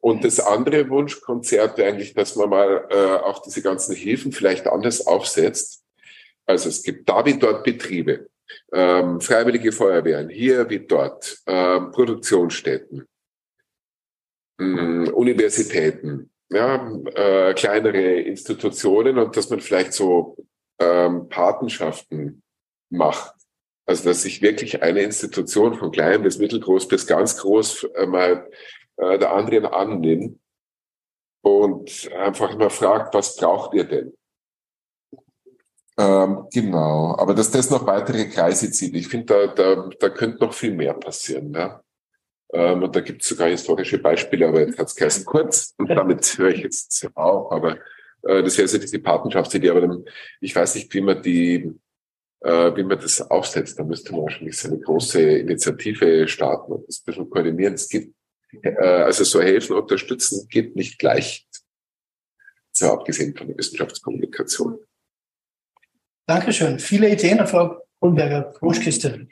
Und das andere Wunschkonzert wäre eigentlich, dass man mal äh, auch diese ganzen Hilfen vielleicht anders aufsetzt. Also es gibt da wie dort Betriebe, ähm, freiwillige Feuerwehren, hier wie dort, ähm, Produktionsstätten, mh, Universitäten, ja, äh, kleinere Institutionen und dass man vielleicht so ähm, Patenschaften macht. Also dass sich wirklich eine Institution von klein bis mittelgroß bis ganz groß äh, mal äh, der anderen annimmt und einfach mal fragt, was braucht ihr denn? Ähm, genau, aber dass das noch weitere Kreise zieht, ich finde, da, da, da könnte noch viel mehr passieren. Ja? Ähm, und da gibt es sogar historische Beispiele, aber jetzt hat es geheißen kurz und damit höre ich jetzt auf. Aber äh, das wäre so diese Partnerschaftsidee, aber dann, ich weiß nicht, wie man die, äh, wie man das aufsetzt. Da müsste man wahrscheinlich so eine große Initiative starten und das ein bisschen koordinieren. Es äh, also so helfen, unterstützen geht nicht gleich. So abgesehen von der Wissenschaftskommunikation. Dankeschön. Viele Ideen, Frau Kohlberger. Wunschkiste.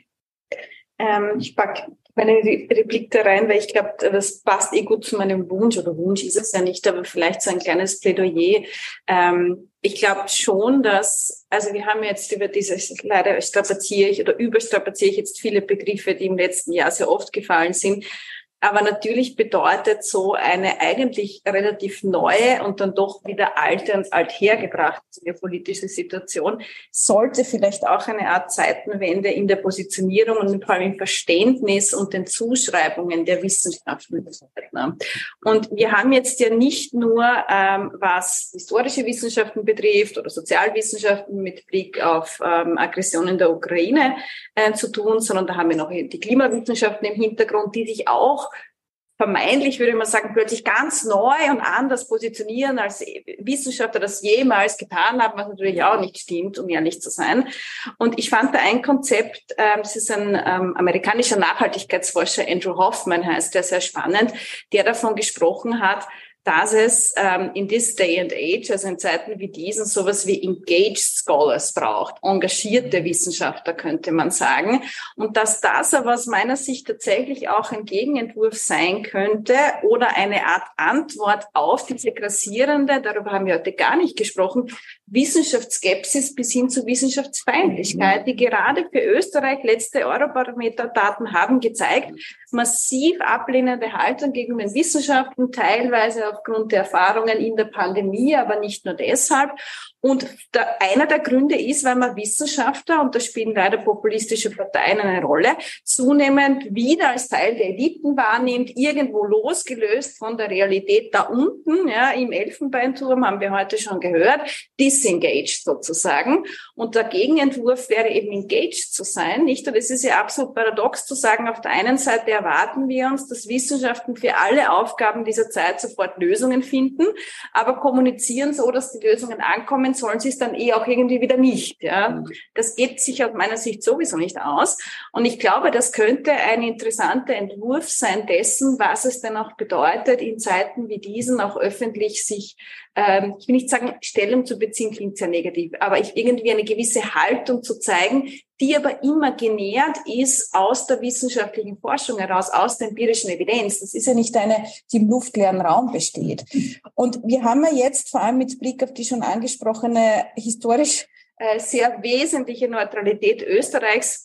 Ähm, ich packe meine Replik da rein, weil ich glaube, das passt eh gut zu meinem Wunsch oder Wunsch ist es ja nicht, aber vielleicht so ein kleines Plädoyer. Ähm, ich glaube schon, dass, also wir haben jetzt über dieses, leider strapaziere ich oder überstrapaziere ich jetzt viele Begriffe, die im letzten Jahr sehr oft gefallen sind. Aber natürlich bedeutet so eine eigentlich relativ neue und dann doch wieder alte und althergebrachte politische Situation, sollte vielleicht auch eine Art Zeitenwende in der Positionierung und vor allem im Verständnis und den Zuschreibungen der Wissenschaften bedeuten. Und wir haben jetzt ja nicht nur, ähm, was historische Wissenschaften betrifft oder Sozialwissenschaften mit Blick auf ähm, Aggressionen der Ukraine äh, zu tun, sondern da haben wir noch die Klimawissenschaften im Hintergrund, die sich auch vermeintlich, würde man sagen, plötzlich ganz neu und anders positionieren, als Wissenschaftler das jemals getan haben, was natürlich auch nicht stimmt, um ehrlich zu sein. Und ich fand da ein Konzept, ähm, das ist ein ähm, amerikanischer Nachhaltigkeitsforscher, Andrew Hoffman heißt der, sehr spannend, der davon gesprochen hat, dass es ähm, in this day and age, also in Zeiten wie diesen, sowas wie engaged scholars braucht, engagierte Wissenschaftler könnte man sagen, und dass das aber aus meiner Sicht tatsächlich auch ein Gegenentwurf sein könnte oder eine Art Antwort auf diese grassierende, darüber haben wir heute gar nicht gesprochen, Wissenschaftsskepsis bis hin zu Wissenschaftsfeindlichkeit, die gerade für Österreich letzte Eurobarometer-Daten haben gezeigt, massiv ablehnende Haltung gegen den Wissenschaften, teilweise aufgrund der Erfahrungen in der Pandemie, aber nicht nur deshalb. Und der, einer der Gründe ist, weil man Wissenschaftler, und da spielen leider populistische Parteien eine Rolle, zunehmend wieder als Teil der Eliten wahrnimmt, irgendwo losgelöst von der Realität da unten, ja, im Elfenbeinturm haben wir heute schon gehört, disengaged sozusagen. Und der Gegenentwurf wäre eben engaged zu sein, nicht? Und es ist ja absolut paradox zu sagen, auf der einen Seite erwarten wir uns, dass Wissenschaften für alle Aufgaben dieser Zeit sofort Lösungen finden, aber kommunizieren so, dass die Lösungen ankommen, bekommen, sollen sie es dann eh auch irgendwie wieder nicht. Ja? Das geht sich aus meiner Sicht sowieso nicht aus. Und ich glaube, das könnte ein interessanter Entwurf sein dessen, was es denn auch bedeutet, in Zeiten wie diesen auch öffentlich sich, ähm, ich will nicht sagen, Stellung zu beziehen, klingt sehr negativ, aber ich irgendwie eine gewisse Haltung zu zeigen, die aber immer genährt ist aus der wissenschaftlichen Forschung heraus, aus der empirischen Evidenz. Das ist ja nicht eine, die im luftleeren Raum besteht. Und wir haben ja jetzt vor allem mit Blick auf die schon angesprochene historisch äh, sehr wesentliche Neutralität Österreichs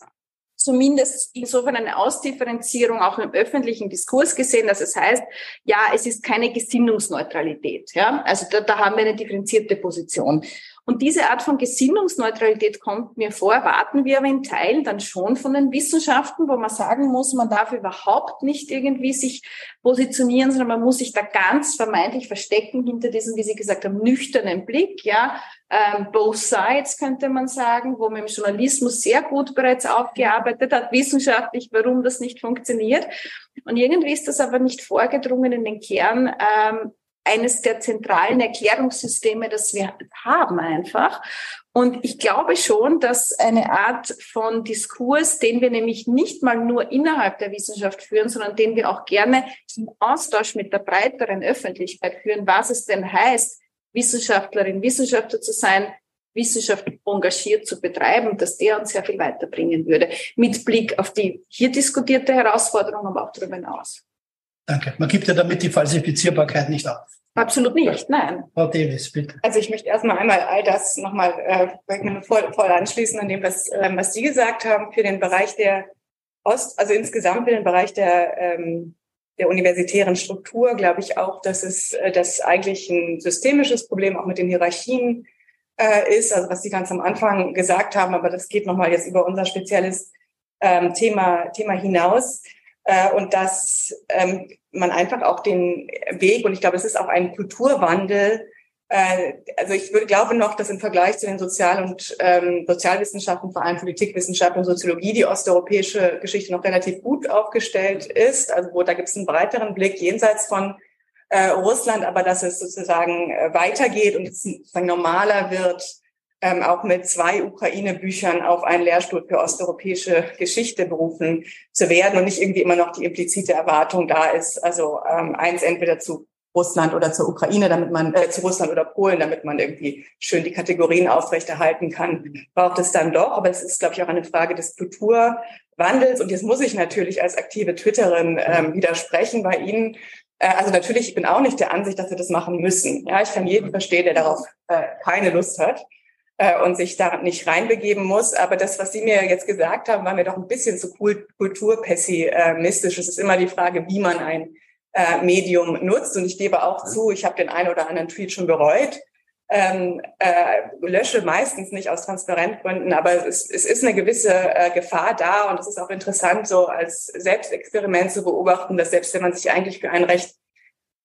zumindest insofern eine Ausdifferenzierung auch im öffentlichen Diskurs gesehen, dass es heißt, ja, es ist keine Gesinnungsneutralität. Ja, also da, da haben wir eine differenzierte Position. Und diese Art von Gesinnungsneutralität kommt mir vor, erwarten wir aber in Teilen dann schon von den Wissenschaften, wo man sagen muss, man darf überhaupt nicht irgendwie sich positionieren, sondern man muss sich da ganz vermeintlich verstecken hinter diesem, wie Sie gesagt haben, nüchternen Blick, ja, ähm, both sides könnte man sagen, wo man im Journalismus sehr gut bereits aufgearbeitet hat, wissenschaftlich, warum das nicht funktioniert. Und irgendwie ist das aber nicht vorgedrungen in den Kern ähm, eines der zentralen Erklärungssysteme, das wir haben einfach. Und ich glaube schon, dass eine Art von Diskurs, den wir nämlich nicht mal nur innerhalb der Wissenschaft führen, sondern den wir auch gerne im Austausch mit der breiteren Öffentlichkeit führen, was es denn heißt, Wissenschaftlerin, Wissenschaftler zu sein, Wissenschaft engagiert zu betreiben, dass der uns sehr viel weiterbringen würde, mit Blick auf die hier diskutierte Herausforderung, aber auch darüber hinaus. Danke. Man gibt ja damit die Falsifizierbarkeit nicht auf. Absolut nicht, nein. Frau Davis, bitte. Also ich möchte erstmal einmal all das nochmal äh, voll, voll anschließen an dem, was, äh, was Sie gesagt haben für den Bereich der Ost, also insgesamt für den Bereich der, ähm, der universitären Struktur, glaube ich auch, dass es äh, das eigentlich ein systemisches Problem auch mit den Hierarchien äh, ist, also was Sie ganz am Anfang gesagt haben, aber das geht nochmal jetzt über unser spezielles ähm, Thema, Thema hinaus. Äh, und dass ähm, man einfach auch den Weg, und ich glaube, es ist auch ein Kulturwandel, äh, also ich würde, glaube noch, dass im Vergleich zu den Sozial- und ähm, Sozialwissenschaften, vor allem Politikwissenschaften und Soziologie, die osteuropäische Geschichte noch relativ gut aufgestellt ist. Also wo da gibt es einen breiteren Blick jenseits von äh, Russland, aber dass es sozusagen äh, weitergeht und es sozusagen normaler wird, ähm, auch mit zwei Ukraine-Büchern auf einen Lehrstuhl für osteuropäische Geschichte berufen zu werden und nicht irgendwie immer noch die implizite Erwartung da ist, also ähm, eins entweder zu Russland oder zur Ukraine, damit man äh, zu Russland oder Polen, damit man irgendwie schön die Kategorien aufrechterhalten kann, braucht es dann doch. Aber es ist, glaube ich, auch eine Frage des Kulturwandels. Und jetzt muss ich natürlich als aktive Twitterin ähm, widersprechen bei Ihnen. Äh, also natürlich, ich bin auch nicht der Ansicht, dass wir das machen müssen. Ja, ich kann jeden verstehen, der darauf äh, keine Lust hat und sich da nicht reinbegeben muss. Aber das, was Sie mir jetzt gesagt haben, war mir doch ein bisschen zu kulturpessimistisch. Es ist immer die Frage, wie man ein äh, Medium nutzt. Und ich gebe auch zu, ich habe den einen oder anderen Tweet schon bereut. Ähm, äh, lösche meistens nicht aus Transparentgründen, aber es, es ist eine gewisse äh, Gefahr da und es ist auch interessant, so als Selbstexperiment zu beobachten, dass selbst wenn man sich eigentlich für einen recht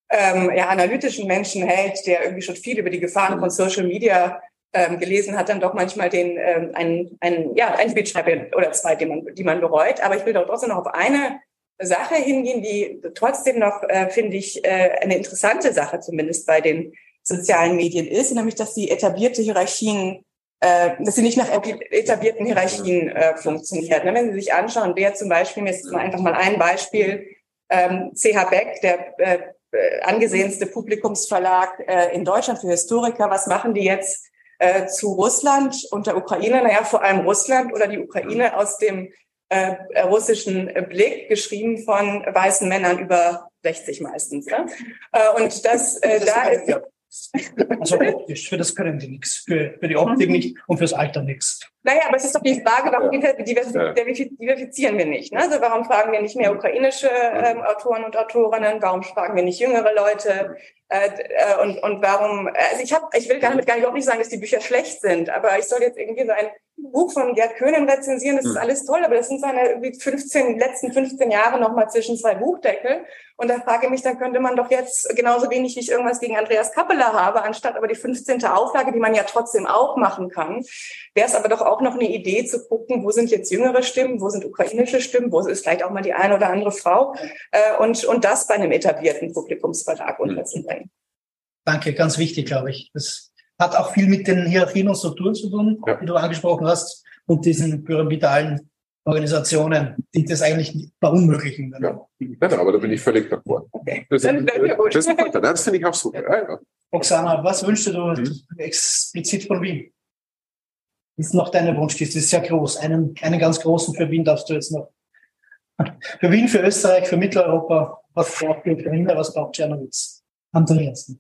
ähm, ja, analytischen Menschen hält, der irgendwie schon viel über die Gefahren von Social Media ähm, gelesen hat, dann doch manchmal den ähm, einen, einen, ja, ein Tweet schreibe oder zwei, die man, die man bereut. Aber ich will doch trotzdem noch auf eine Sache hingehen, die trotzdem noch, äh, finde ich, äh, eine interessante Sache zumindest bei den sozialen Medien ist, nämlich dass die etablierte Hierarchien, äh, dass sie nicht nach etablierten Hierarchien äh, funktioniert. Ne, wenn Sie sich anschauen, wer zum Beispiel, ist mal einfach mal ein Beispiel, ähm, CH Beck, der äh, äh, angesehenste Publikumsverlag äh, in Deutschland für Historiker, was machen die jetzt äh, zu Russland und der Ukraine, naja, vor allem Russland oder die Ukraine aus dem äh, russischen Blick, geschrieben von weißen Männern über 60 meistens. Ja? Äh, und das, äh, da ist, also optisch, für das können die nichts, für, für die Optik nicht und fürs Alter nichts. Naja, aber es ist doch die Frage, warum diversifizieren wir nicht? Ne? Also warum fragen wir nicht mehr ukrainische ähm, Autoren und Autorinnen? Warum fragen wir nicht jüngere Leute? Äh, äh, und, und warum, also ich habe, ich will damit gar nicht, auch nicht sagen, dass die Bücher schlecht sind, aber ich soll jetzt irgendwie so ein Buch von Gerd Köhnen rezensieren, das ist hm. alles toll, aber das sind seine irgendwie 15, letzten 15 Jahre nochmal zwischen zwei Buchdeckel. Und da frage ich mich, dann könnte man doch jetzt genauso wenig, wie ich irgendwas gegen Andreas Kappeler habe, anstatt aber die 15. Auflage, die man ja trotzdem auch machen kann, wäre es aber doch auch noch eine Idee zu gucken, wo sind jetzt jüngere Stimmen, wo sind ukrainische Stimmen, wo ist vielleicht auch mal die eine oder andere Frau äh, und, und das bei einem etablierten Publikumsverlag hm. unterzubringen. Danke, ganz wichtig, glaube ich. Das hat auch viel mit den Hierarchien und Strukturen zu tun, ja. die du angesprochen hast, und diesen pyramidalen Organisationen, die das eigentlich verunmöglichen. Ja. ja, aber da bin ich völlig d'accord. Okay. Das, das, das, das finde ich auch super. Ja, ja. Oksana, was wünschst du hm. explizit von Wien? Ist noch deine Wunschliste, ist sehr groß. Einen, einen ganz großen für Wien darfst du jetzt noch. Für Wien, für Österreich, für Mitteleuropa, was braucht die Ukraine, was braucht Czernowitz? Andreas.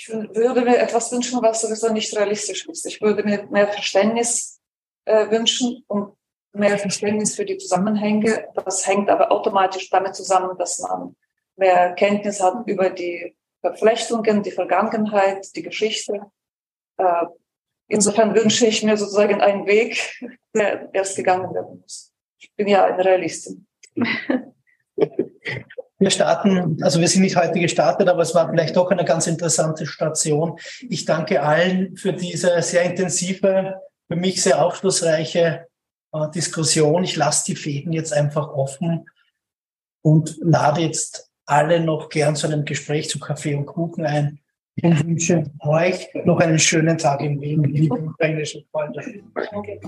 Ich würde mir etwas wünschen, was sowieso nicht realistisch ist. Ich würde mir mehr Verständnis äh, wünschen und mehr Verständnis für die Zusammenhänge. Das hängt aber automatisch damit zusammen, dass man mehr Kenntnis hat über die Verflechtungen, die Vergangenheit, die Geschichte. Äh, insofern wünsche ich mir sozusagen einen Weg, der erst gegangen werden muss. Ich bin ja eine Realistin. Wir starten, also wir sind nicht heute gestartet, aber es war vielleicht doch eine ganz interessante Station. Ich danke allen für diese sehr intensive, für mich sehr aufschlussreiche äh, Diskussion. Ich lasse die Fäden jetzt einfach offen und lade jetzt alle noch gern zu einem Gespräch zu Kaffee und Kuchen ein und wünsche euch noch einen schönen Tag im Wien, liebe ukrainischen Freunde. Danke.